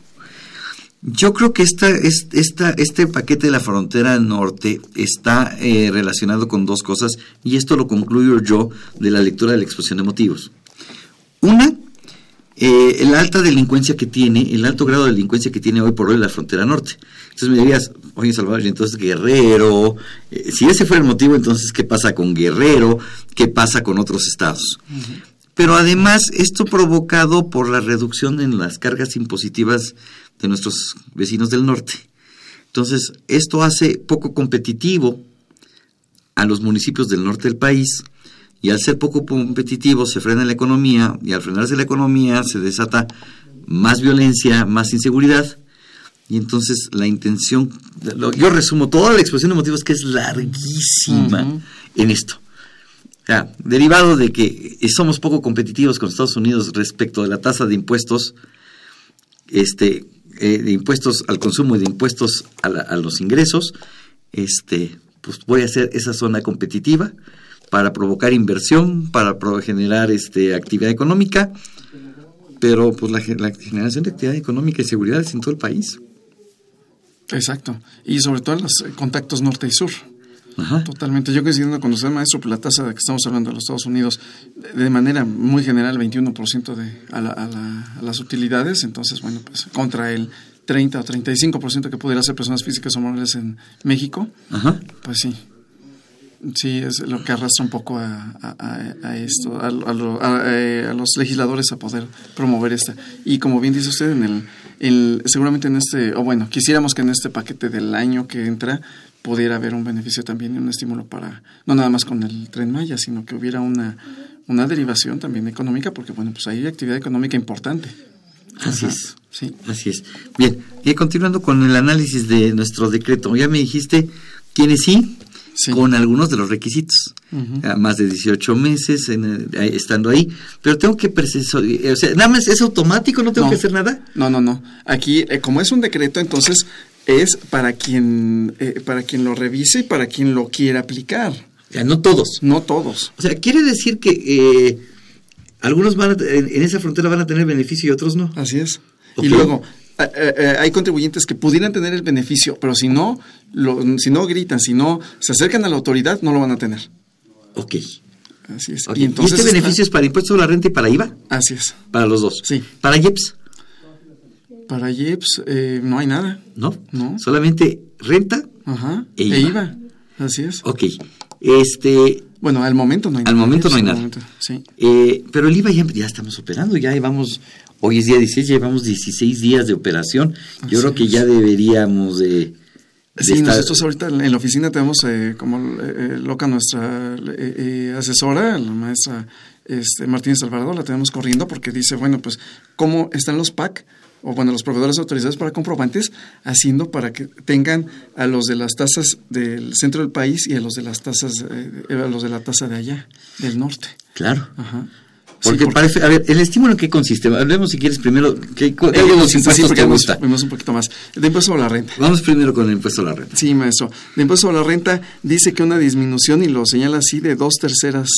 Yo creo que esta, es- esta, este paquete de la frontera norte está eh, relacionado con dos cosas y esto lo concluyo yo de la lectura de la exposición de motivos. Una, eh, la alta delincuencia que tiene, el alto grado de delincuencia que tiene hoy por hoy la frontera norte. Entonces me dirías, oye Salvador, entonces Guerrero, eh, si ese fuera el motivo, entonces ¿qué pasa con Guerrero? ¿Qué pasa con otros estados? Pero además esto provocado por la reducción en las cargas impositivas de nuestros vecinos del norte. Entonces, esto hace poco competitivo a los municipios del norte del país y al ser poco competitivo se frena la economía y al frenarse la economía se desata más violencia, más inseguridad y entonces la intención, lo- yo resumo toda la exposición de motivos que es larguísima en esto. Sea, derivado de que somos poco competitivos con Estados Unidos respecto de la tasa de impuestos, este, eh, de impuestos al consumo y de impuestos a, la- a los ingresos, este, pues voy a hacer esa zona competitiva para provocar inversión, para generar este, actividad económica, pero pues la, la generación de actividad económica y seguridad es en todo el país. Exacto. Y sobre todo los eh, contactos norte y sur. Ajá. Totalmente. Yo coincidiendo con usted, maestro, por la tasa de que estamos hablando de los Estados Unidos, de manera muy general, 21% de, a, la- a la- a las utilidades. Entonces, bueno, pues contra el 30 o 35% que pudiera ser personas físicas o morales en México, Ajá. pues sí. Sí, es lo que arrastra un poco a, a- esto, lo- a- eh, a los legisladores a poder promover esta. Y como bien dice usted, en el, el- seguramente en este, o bueno, quisiéramos que en este paquete del año que entra pudiera haber un beneficio también y un estímulo para, no nada más con el tren Maya, sino que hubiera una, una derivación también económica, porque bueno, pues hay actividad económica importante. Así Ajá. es. Sí. Así es. Bien, y continuando con el análisis de nuestro decreto, ya me dijiste quiénes sí, con algunos de los requisitos. Ujú. A más de 18 meses en, eh, estando ahí, pero tengo que precisar, o sea, nada más es automático, no tengo No. que hacer nada. No, no, no. Aquí, eh, como es un decreto, entonces es para quien, eh, para quien lo revise y para quien lo quiera aplicar. O sea, no todos. No todos. O sea, quiere decir que eh, algunos van a, en, en esa frontera van a tener beneficio y otros no. Así es. Y luego, eh, eh, hay contribuyentes que pudieran tener el beneficio, pero si no, lo- si no gritan, si no se acercan a la autoridad, no lo van a tener. Ok. Así es. Ok. Y entonces este está- beneficio es para impuestos sobre la renta y para IVA? Así es. Para los dos. Sí. Para IEPS, Para IEPS eh, no hay nada. ¿no? No. Solamente renta Ajá. e E IVA. Así es. Ok. Este, Bueno, al momento no hay Al nada. momento no hay Al nada. momento, sí. eh, pero el IVA ya, ya estamos operando, ya llevamos, hoy es día 16, ya llevamos 16 días de operación. Yo creo que es. ya deberíamos de... de Sí, estar- nosotros ahorita en la oficina tenemos eh, como eh, eh, loca nuestra eh, eh, asesora, la maestra este, Martínez Alvarado, la tenemos corriendo porque dice, bueno, pues, ¿cómo están los PAC? O bueno, los proveedores autorizados para comprobantes, haciendo para que tengan a los de las tasas del centro del país y a los de las tasas, eh, a los de la tasa de allá, del norte. Claro. Ajá. Porque, Sí, parece, a ver, ¿el estímulo en qué consiste? Hablemos si quieres primero, ¿qué, Eh, de los sí, sí, impuestos porque te gusta? vamos un poquito más. De impuesto a la renta. Vamos primero con el impuesto a la renta. Sí, maestro. De impuesto a la renta dice que una disminución, y lo señala así, de dos terceras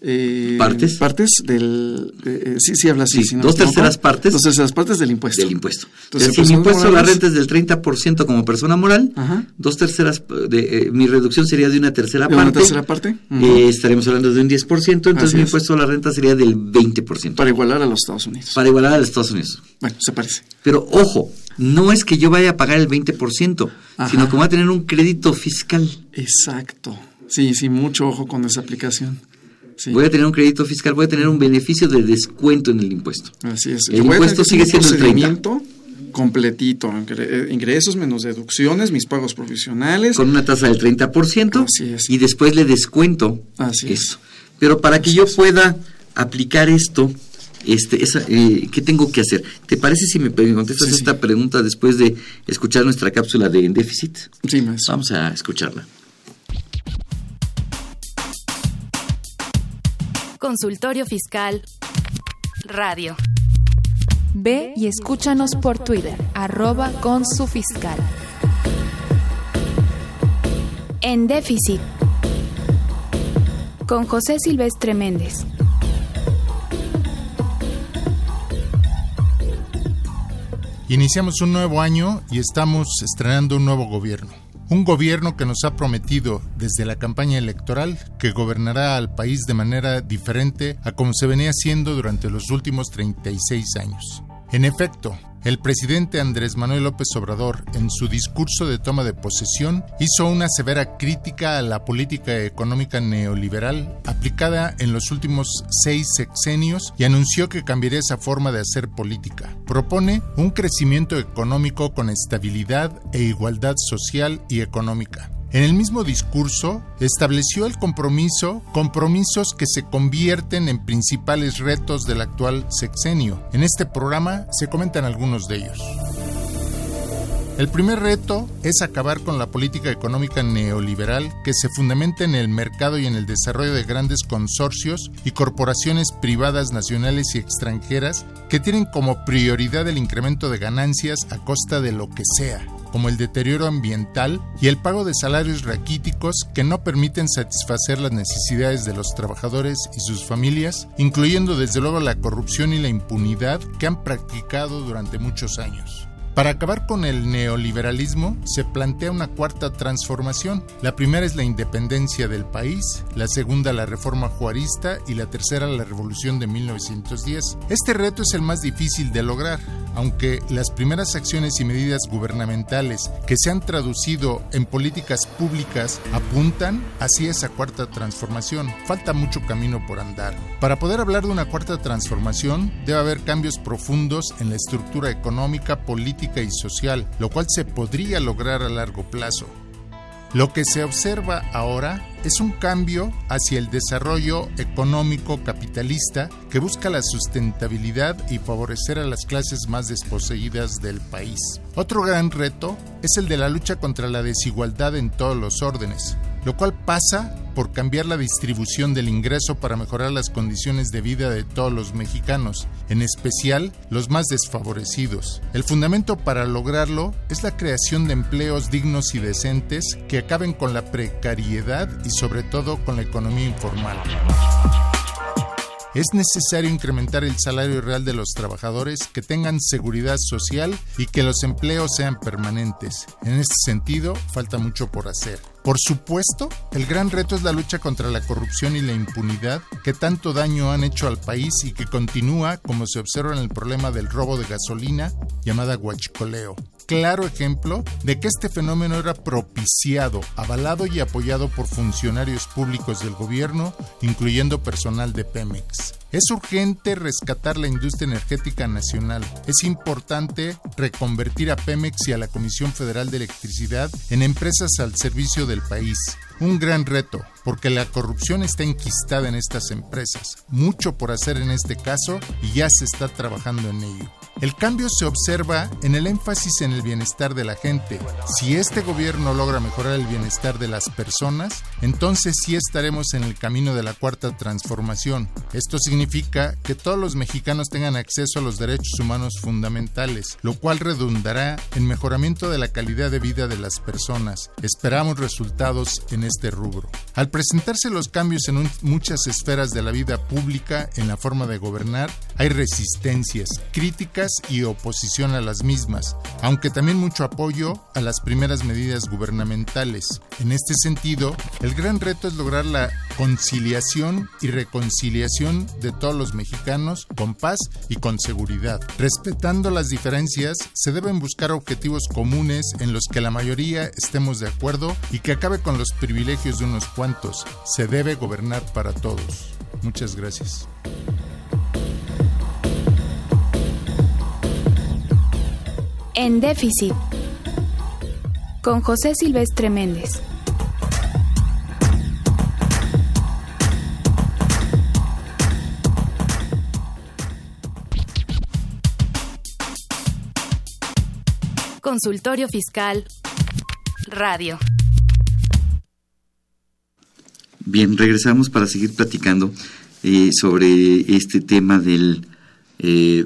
eh, ¿Partes? Partes del. de- eh, sí, sí, habla así. Sí, si no dos terceras partes. Dos terceras partes del impuesto. Del impuesto. Entonces, si mi impuesto a la renta es del 30% como persona moral, dos terceras, de, eh, mi reducción sería de una tercera ¿De una parte. tercera parte? Eh, estaremos hablando de un 10%, entonces Así mi es. impuesto a la renta sería del 20%. Para igualar a los Estados Unidos. Para igualar a los Estados Unidos. Bueno, se parece. Pero ojo, no es que yo vaya a pagar el 20%, Ajá. sino que voy a tener un crédito fiscal. Exacto. Sí, sí, mucho ojo con esa aplicación. Sí. Voy a tener un crédito fiscal, voy a tener un beneficio de descuento en el impuesto. Así es. El Yo impuesto sigue un siendo el 30. procedimiento completito. eh, Ingresos menos deducciones, mis pagos provisionales. Con una tasa del 30% Así es. y después le descuento Así es. eso. Pero para que yo pueda aplicar esto, Este, esa, eh, ¿Qué tengo que hacer? ¿Te parece si me contestas esta pregunta después de escuchar nuestra cápsula de déficit? Sí, más. Vamos a escucharla. Consultorio Fiscal Radio. Ve y escúchanos por Twitter, arroba con su fiscal. En déficit. Con José Silvestre Méndez. Iniciamos un nuevo año y estamos estrenando un nuevo gobierno. Un gobierno que nos ha prometido desde la campaña electoral que gobernará al país de manera diferente a como se venía haciendo durante los últimos 36 años. En efecto, el presidente Andrés Manuel López Obrador, en su discurso de toma de posesión, hizo una severa crítica a la política económica neoliberal aplicada en los últimos seis sexenios y anunció que cambiaría esa forma de hacer política. Propone un crecimiento económico con estabilidad e igualdad social y económica. En el mismo discurso, estableció el compromiso, compromisos que se convierten en principales retos del actual sexenio. En este programa se comentan algunos de ellos. El primer reto es acabar con la política económica neoliberal que se fundamenta en el mercado y en el desarrollo de grandes consorcios y corporaciones privadas nacionales y extranjeras que tienen como prioridad el incremento de ganancias a costa de lo que sea, como el deterioro ambiental y el pago de salarios raquíticos que no permiten satisfacer las necesidades de los trabajadores y sus familias, incluyendo desde luego la corrupción y la impunidad que han practicado durante muchos años. Para acabar con el neoliberalismo se plantea una cuarta transformación. La primera es la independencia del país, la segunda la reforma juarista y la tercera la revolución de 1910. Este reto es el más difícil de lograr, aunque las primeras acciones y medidas gubernamentales que se han traducido en políticas públicas apuntan hacia esa cuarta transformación. Falta mucho camino por andar. Para poder hablar de una cuarta transformación debe haber cambios profundos en la estructura económica, política, y social, lo cual se podría lograr a largo plazo. Lo que se observa ahora es un cambio hacia el desarrollo económico capitalista que busca la sustentabilidad y favorecer a las clases más desposeídas del país. Otro gran reto es el de la lucha contra la desigualdad en todos los órdenes, lo cual pasa por cambiar la distribución del ingreso para mejorar las condiciones de vida de todos los mexicanos, en especial los más desfavorecidos. El fundamento para lograrlo es la creación de empleos dignos y decentes que acaben con la precariedad y sobre todo con la economía informal. Es necesario incrementar el salario real de los trabajadores, que tengan seguridad social y que los empleos sean permanentes. En este sentido, falta mucho por hacer. Por supuesto, el gran reto es la lucha contra la corrupción y la impunidad que tanto daño han hecho al país y que continúa, como se observa en el problema del robo de gasolina llamada guachicoleo. Claro ejemplo de que este fenómeno era propiciado, avalado y apoyado por funcionarios públicos del gobierno, incluyendo personal de Pemex. Es urgente rescatar la industria energética nacional. Es importante reconvertir a Pemex y a la Comisión Federal de Electricidad en empresas al servicio del país. Un gran reto, porque la corrupción está enquistada en estas empresas. Mucho por hacer en este caso y ya se está trabajando en ello. El cambio se observa en el énfasis en el bienestar de la gente. Si este gobierno logra mejorar el bienestar de las personas, entonces sí estaremos en el camino de la cuarta transformación. Esto significa que todos los mexicanos tengan acceso a los derechos humanos fundamentales, lo cual redundará en mejoramiento de la calidad de vida de las personas. Esperamos resultados en este rubro. Al presentarse los cambios en muchas esferas de la vida pública en la forma de gobernar, hay resistencias, críticas y oposición a las mismas, aunque también mucho apoyo a las primeras medidas gubernamentales. En este sentido, el gran reto es lograr la conciliación y reconciliación de todos los mexicanos con paz y con seguridad. Respetando las diferencias, se deben buscar objetivos comunes en los que la mayoría estemos de acuerdo y que acabe con los privilegios de unos cuantos. Se debe gobernar para todos. Muchas gracias. En déficit. Con José Silvestre Méndez. Consultorio Fiscal Radio. Bien, regresamos para seguir platicando eh, sobre este tema del eh,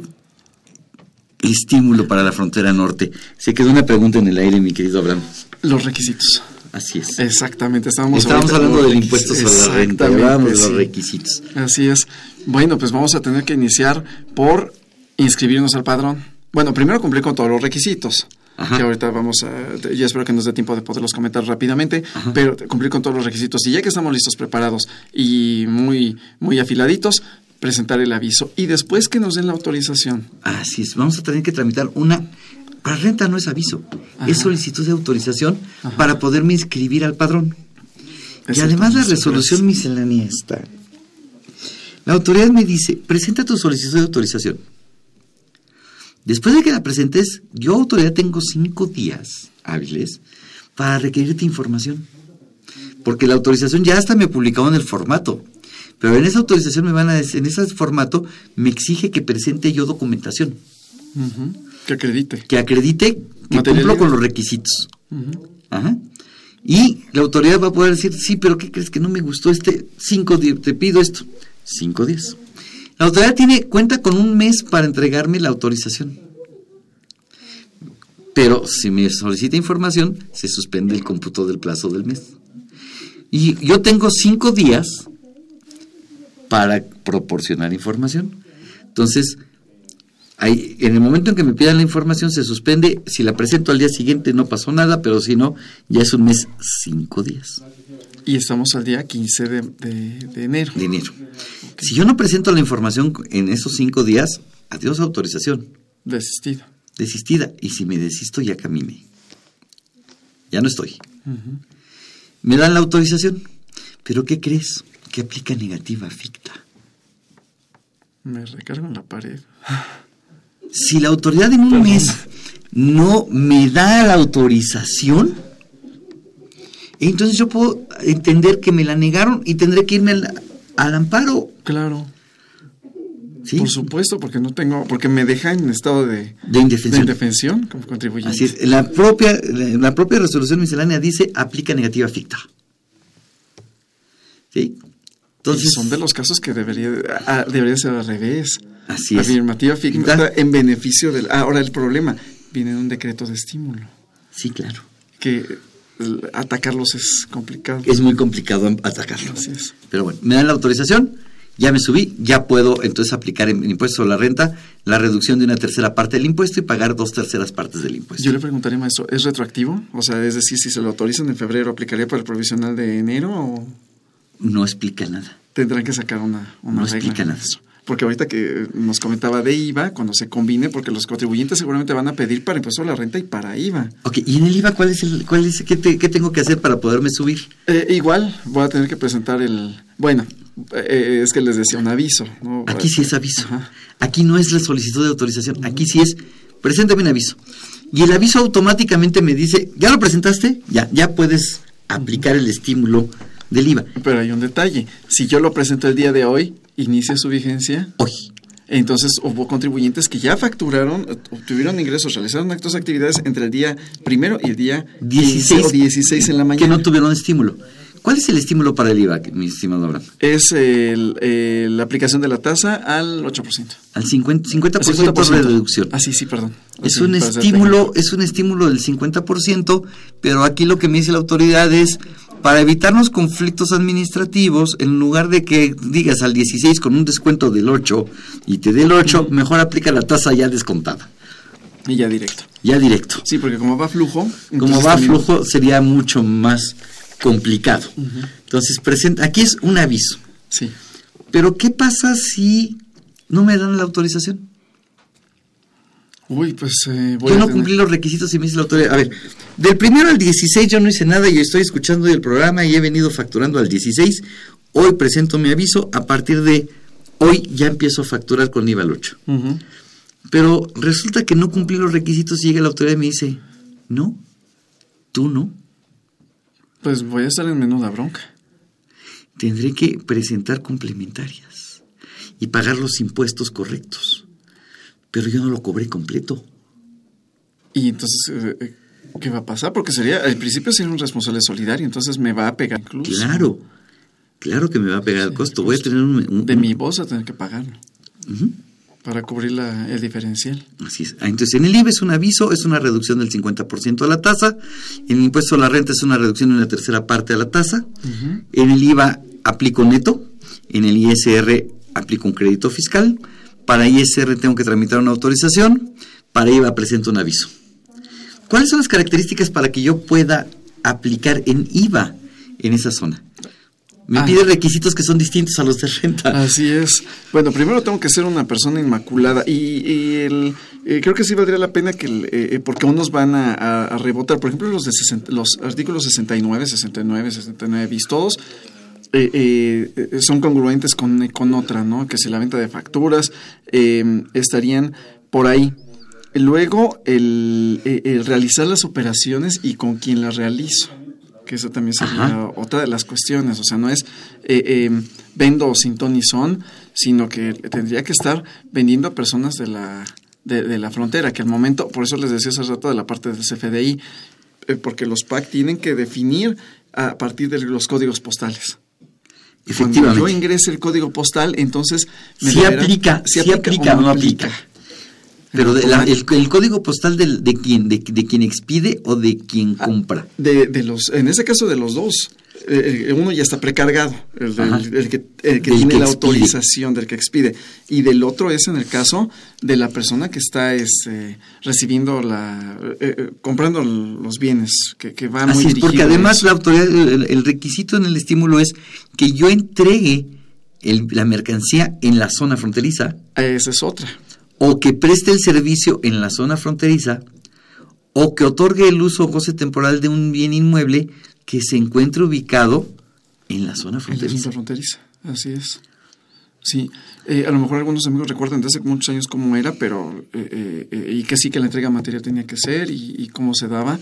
estímulo para la frontera norte. Se quedó una pregunta en el aire, mi querido Abraham. Los requisitos. Así es. Exactamente, estábamos, Estábamos hablando del impuesto sobre la renta, hablábamos de los requisitos. sí. Así es. Bueno, pues vamos a tener que iniciar por inscribirnos al padrón. Bueno, primero cumplir con todos los requisitos. Que ahorita vamos a. Ya espero que nos dé tiempo de poderlos comentar rápidamente. Pero cumplir con todos los requisitos. Y ya que estamos listos, preparados y muy, muy afiladitos, presentar el aviso. Y después que nos den la autorización. Así es, vamos a tener que tramitar una... Para renta no es aviso, es solicitud de autorización para poderme inscribir al padrón. Y además la resolución miscelánea está. La autoridad me dice, presenta tu solicitud de autorización. Después de que la presentes, yo autoridad tengo cinco días hábiles para requerirte información. Porque la autorización ya hasta me publicaba en el formato. Pero en esa autorización me van a decir, en ese formato me exige que presente yo documentación. Que acredite. Que acredite que cumplo con los requisitos. Ajá. Y la autoridad va a poder decir, sí, pero ¿qué crees que no me gustó este cinco días? Te pido esto. Cinco días. La autoridad tiene cuenta con un mes para entregarme la autorización. Pero si me solicita información, se suspende el cómputo del plazo del mes. Y yo tengo cinco días para proporcionar información. Entonces, en el momento en que me pidan la información, se suspende. Si la presento al día siguiente, no pasó nada, pero si no, ya es un mes, cinco días Y estamos al día 15 de, de- de enero. de enero. Si yo no presento la información en esos cinco días, adiós autorización. Desistido. Desistida. Y si me desisto, ya caminé. Ya no estoy. Me dan la autorización. ¿Pero qué crees? Que aplica negativa ficta. Me recargo en la pared. Si la autoridad en un mes no me da la autorización, entonces yo puedo entender que me la negaron y tendré que irme al, al amparo. Claro. Por supuesto, porque no tengo, porque me deja en estado de, De indefensión. indefensión como contribuyente. Así es. La propia, la, la propia resolución miscelánea dice aplica negativa ficta. ¿Sí? Entonces, son de los casos que debería, ah, debería ser al revés. Así es. Afirmativa ficta en beneficio del. ah, ahora el problema viene de un decreto de estímulo. Sí, claro. Que atacarlos es complicado. Es muy complicado atacarlo. Así es. Pero bueno, me dan la autorización, ya me subí, ya puedo entonces aplicar en, en impuesto sobre la renta la reducción de una tercera parte del impuesto y pagar dos terceras partes del impuesto. Yo le preguntaría, maestro, ¿es retroactivo? O sea, es decir, si se lo autorizan en febrero, ¿aplicaría para el provisional de enero o No explica nada. tendrán que sacar una, una No regla? explica nada. Porque ahorita que nos comentaba de IVA, cuando se combine, porque los contribuyentes seguramente van a pedir para impuesto a la renta y para IVA. Ok, ¿y en el IVA cuál es el, cuál es, qué, te- qué tengo que hacer para poderme subir? Eh, igual voy a tener que presentar el... Bueno, eh, es que les decía un aviso. ¿no? Aquí sí es aviso. Aquí no es la solicitud de autorización. Aquí sí es, preséntame un aviso. Y el aviso automáticamente me dice, ¿ya lo presentaste? Ya, ya puedes aplicar el estímulo del IVA. Pero hay un detalle. Si yo lo presento el día de hoy, inicia su vigencia. Hoy. Entonces hubo contribuyentes que ya facturaron, obtuvieron ingresos, realizaron actos de actividades entre el día primero y el día 16 15 o 16 en la Que mañana. no tuvieron estímulo. ¿Cuál es el estímulo para el IVA, mi estimado Abraham? Es el- el- la aplicación de la tasa al 8%. Al 50%, 50 Al 50%. de reducción. Ah, sí, sí, perdón. Es Sí, un estímulo, es un estímulo del 50%, pero aquí lo que me dice la autoridad es para evitarnos conflictos administrativos, en lugar de que digas al 16 con un descuento del 8 y te dé el 8, mejor aplica la tasa ya descontada, Y ya directo. ya directo. Sí, porque como va flujo. Como va a también- flujo sería mucho más complicado. Entonces, presenta, aquí es un aviso. Sí. Pero ¿qué pasa si no me dan la autorización? Uy, pues eh, voy Yo a no tener- cumplí los requisitos y me dice la autoridad. A ver, del primero al 16 yo no hice nada y estoy escuchando el programa y he venido facturando al 16. Hoy presento mi aviso. A partir de hoy ya empiezo a facturar con IVA al 8. Ujú. Pero resulta que no cumplí los requisitos y llega la autoridad y me dice, no, tú no. Pues voy a estar en menuda bronca. Tendré que presentar complementarias y pagar los impuestos correctos. Pero yo no lo cobré completo. Y entonces, eh, eh, ¿qué va a pasar? Porque sería, al principio sería un responsable solidario, entonces me va a pegar incluso. Claro, claro que me va a pegar el costo. Voy a tener un... un- De mi voz a tener que pagarlo para cubrir la- el diferencial. Así es. Ah, Entonces, en el IVA es un aviso, es una reducción del 50% a la tasa. En el impuesto a la renta es una reducción de una tercera parte a la tasa. En el IVA aplico neto. En el ISR aplico un crédito fiscal. Para ISR tengo que tramitar una autorización. Para IVA presento un aviso. ¿Cuáles son las características para que yo pueda aplicar en IVA en esa zona? Me Ah. pide requisitos que son distintos a los de renta. Así es. Bueno, primero tengo que ser una persona inmaculada y, y el, eh, creo que sí valdría la pena que, el, eh, eh, porque unos van a, a- a rebotar, por ejemplo, los de 60 los artículos 69, 69, 69 bis, todos eh, eh, eh, son congruentes con, con otra, ¿no? Que si la venta de facturas eh, estarían por ahí. Luego, el, eh, el realizar las operaciones y con quién las realizo que eso también sería Ajá. otra de las cuestiones, o sea, no es eh, eh, vendo sin ton ni son, sino que tendría que estar vendiendo a personas de la, de, de la frontera, que al momento, por eso les decía hace rato de la parte del CFDI, eh, porque los PAC tienen que definir a partir de los códigos postales. Cuando yo ingrese el código postal, entonces me Sí aplica, sí aplica o no aplica. Pero de la- el, el código postal del- de quién, de, de quien expide o de quien Ah, compra. De, de los, en ese caso de los dos. Eh, uno ya está precargado, el, del- Ajá. el que, el que Del tiene que la autorización del que expide. Y del otro es en el caso de la persona que está este, recibiendo la, eh, eh, comprando los bienes, que, que va muy Así es, porque además la autoridad, el, el requisito en el estímulo es que yo entregue la mercancía en la zona fronteriza Esa es otra. o que preste el servicio en la zona fronteriza o que otorgue el uso o goce temporal de un bien inmueble que se encuentre ubicado en la zona En la fronteriza. zona fronteriza, así es. Sí, eh, a lo mejor algunos amigos recuerdan de hace muchos años cómo era, pero eh, eh, y que sí que la entrega material tenía que ser y, y cómo se daba,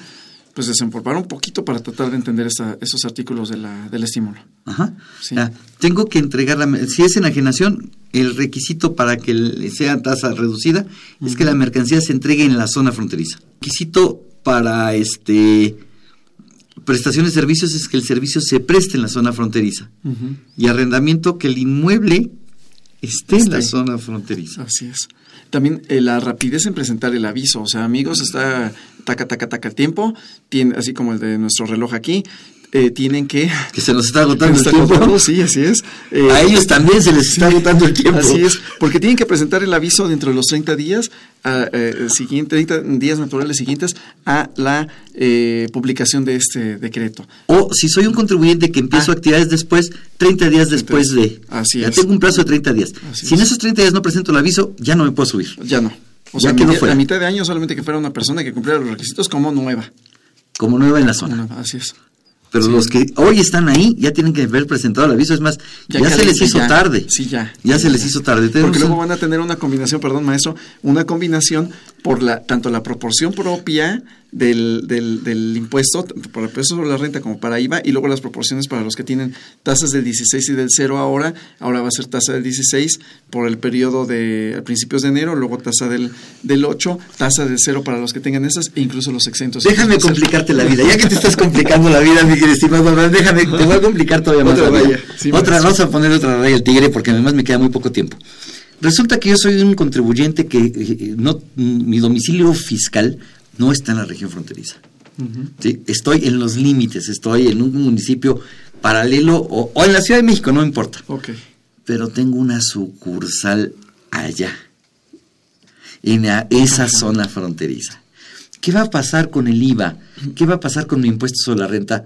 pues desempolvar un poquito para tratar de entender esa- esos artículos de la, del estímulo. Ajá. Sí. Sea, tengo que entregar la si es enajenación, el requisito para que sea tasa reducida es que la mercancía se entregue en la zona fronteriza. Requisito para este prestaciones de servicios es que el servicio se preste en la zona fronteriza y arrendamiento que el inmueble esté en la zona fronteriza. Así es. También eh, la rapidez en presentar el aviso. O sea, amigos, está taca, taca, taca el tiempo, tiene, así como el de nuestro reloj aquí. Eh, tienen que... Que se nos está agotando el Está tiempo. agotando, sí, así es. Eh, A ellos también se les está agotando el tiempo. Así es, porque tienen que presentar el aviso dentro de los 30 días, a, eh, siguiente, 30 días naturales siguientes a la eh, publicación de este decreto. O si soy un contribuyente que empiezo actividades después, 30 días después de... Ah. Así ya es. tengo un plazo de 30 días. Así si en es. esos 30 días no presento el aviso, ya no me puedo subir. Ya no. O Ya sea, quedó mi- fuera. a mitad de año solamente que fuera una persona que cumpliera los requisitos como nueva. Como nueva en la zona. Así es. Pero Sí. los que hoy están ahí ya tienen que haber presentado el aviso. Es más, ya, se les hizo ya. tarde. Sí, ya. Ya se les hizo tarde. Porque luego van a tener una combinación, perdón, maestro, una combinación por la tanto la proporción propia del, del, del impuesto, tanto para el impuesto sobre la renta como para IVA, y luego las proporciones para los que tienen tasas del 16 y del 0 ahora, ahora va a ser tasa del 16 por el periodo de a principios de enero, luego tasa del, del 8, tasa del 0 para los que tengan esas, e incluso los exentos. Déjame complicarte la vida. Ya que te estás complicando la vida, mi querido estimado déjame, te voy a complicar todavía más Otra la raya, sí, otra, vamos a poner otra raya al tigre porque además me queda muy poco tiempo. Resulta que yo soy un contribuyente que eh, no, mi domicilio fiscal no está en la región fronteriza. Estoy en los límites, estoy en un municipio paralelo o, o en la Ciudad de México, no importa. Ok. Pero tengo una sucursal allá, en esa zona fronteriza. ¿Qué va a pasar con el IVA? ¿Qué va a pasar con mi impuesto sobre la renta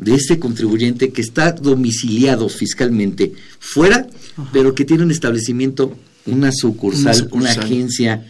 de este contribuyente que está domiciliado fiscalmente fuera, pero que tiene un establecimiento, una sucursal, Una una, sucursal. agencia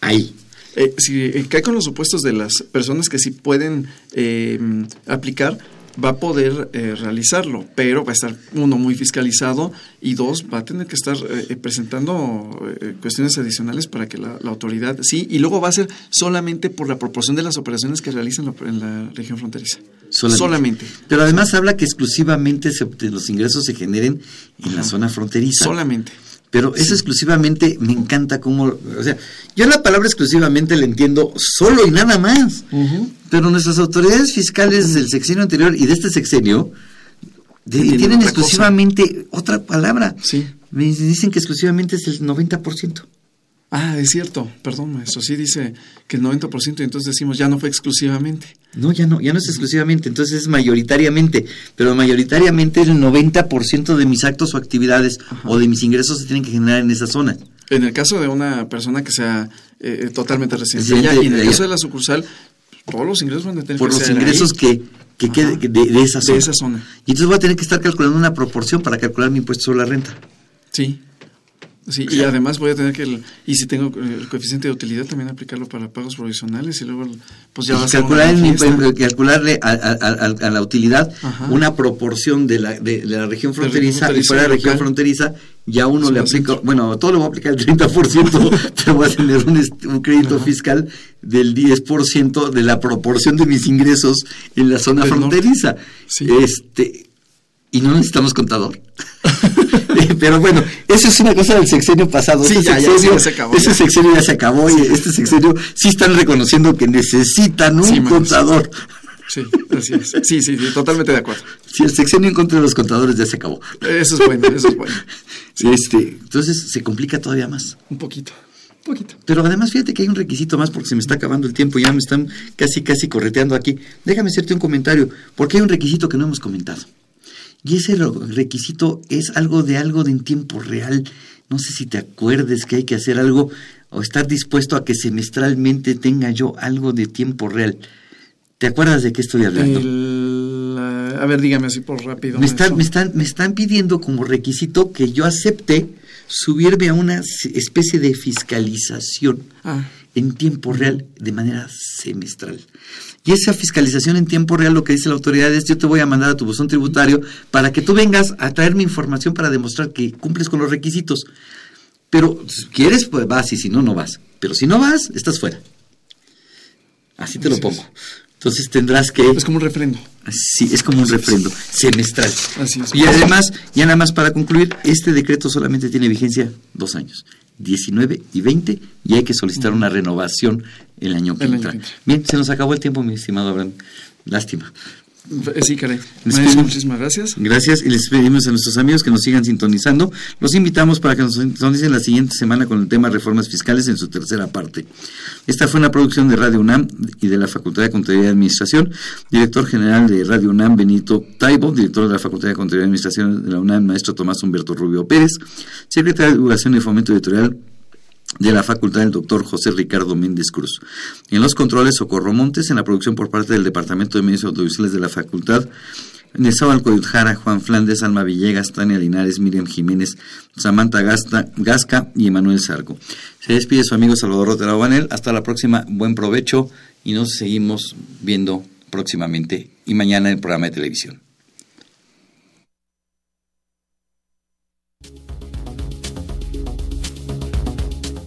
ahí? Eh, si eh, cae con los supuestos de las personas que sí pueden eh, aplicar, va a poder eh, realizarlo, pero va a estar, uno, muy fiscalizado y dos, va a tener que estar eh, eh, presentando eh, cuestiones adicionales para que la, la autoridad, sí, y luego va a ser solamente por la proporción de las operaciones que realizan en la, en la región fronteriza. Solamente. Pero además habla que exclusivamente se- los ingresos se generen en la zona fronteriza. Solamente. Pero eso exclusivamente me encanta cómo, o sea, yo la palabra exclusivamente la entiendo solo y nada más. Pero nuestras autoridades fiscales del sexenio anterior y de este sexenio de- tienen otra exclusivamente otra palabra. Sí. Me dicen que exclusivamente es el 90%. Ah, es cierto, perdón, maestro. Sí dice que el 90% y entonces decimos ya no fue exclusivamente. No, ya no, ya no es exclusivamente, entonces es mayoritariamente, pero mayoritariamente el 90% de mis actos o actividades o de mis ingresos se tienen que generar en esa zona. En el caso de una persona que sea eh, totalmente residente allá, y en el de caso de la sucursal, todos los ingresos van a tener por que los ser ingresos ahí. que, que quede de, de esa De zona. esa zona. Y entonces voy a tener que estar calculando una proporción para calcular mi impuesto sobre la renta. Sí. Sí, y además voy a tener que, el- y si tengo el coeficiente de utilidad, también aplicarlo para pagos provisionales y luego, pues ya va a Y ser calcular una calcularle a, a- a- a la utilidad Ajá. una proporción de la, de, de la región fronteriza y fuera de la región fronteriza ya uno le aplica, bueno, todo lo voy a aplicar el 30%, pero voy a tener un, crédito fiscal del 10% de la proporción de mis ingresos en la zona Del fronteriza. Este, y no necesitamos contador. Pero bueno, eso es una cosa del sexenio pasado. Sí, Ese ya, sexenio- ya se acabó, ese sexenio ya se acabó y este sexenio sí están reconociendo que necesitan un Sí, contador. Sí, así es. Sí, sí, sí, totalmente de acuerdo. Si el sexenio en contra de los contadores ya se acabó. Eso es bueno, eso es bueno. Este, entonces se complica todavía más. Un poquito, un poquito. Pero además fíjate que hay un requisito más porque se me está acabando el tiempo, ya me están casi casi correteando aquí. Déjame hacerte un comentario, porque hay un requisito que no hemos comentado. Y ese requisito es algo de algo de en tiempo real. No sé si te acuerdes que hay que hacer algo o estar dispuesto a que semestralmente tenga yo algo de tiempo real. ¿Te acuerdas de qué estoy hablando? El, ah, a ver, dígame así por rápido. Me están, me, están, me están pidiendo como requisito que yo acepte subirme a una especie de fiscalización Ah. En tiempo real de manera semestral. Y esa fiscalización en tiempo real lo que dice la autoridad es yo te voy a mandar a tu buzón tributario para que tú vengas a traerme información para demostrar que cumples con los requisitos. Pero si quieres, pues vas y si no, no vas. Pero si no vas, estás fuera. Así te lo pongo. Entonces tendrás que... Es como un refrendo. Sí, es como un refrendo semestral. Así es. Y además, ya nada más para concluir, este decreto solamente tiene vigencia dos años, 19 y 20, y hay que solicitar una renovación el año que El año entra. que entra. Bien, se nos acabó el tiempo, mi estimado Abraham. Lástima. Sí, caray. Les pedimos- muchísimas gracias. Gracias y les pedimos a nuestros amigos que nos sigan sintonizando. Los invitamos para que nos sintonicen la siguiente semana con el tema reformas fiscales en su tercera parte. Esta fue una producción de Radio UNAM y de la Facultad de Contaduría y Administración. Director general de Radio UNAM, Benito Taibo. Director de la Facultad de Contaduría y Administración de la UNAM, maestro Tomás Humberto Rubio Pérez. Secretario de Divulgación y Fomento Editorial de la Facultad del Doctor José Ricardo Méndez Cruz. En los controles, Socorro Montes, en la producción por parte del Departamento de Medios Audiovisuales de la Facultad, Nezábal Coyujara, Juan Flandes, Alma Villegas, Tania Linares, Miriam Jiménez, Samantha Gasta, Gasca y Emanuel Sarco. Se despide su amigo Salvador Rotera Banel. Hasta la próxima, buen provecho y nos seguimos viendo próximamente y mañana en el programa de televisión.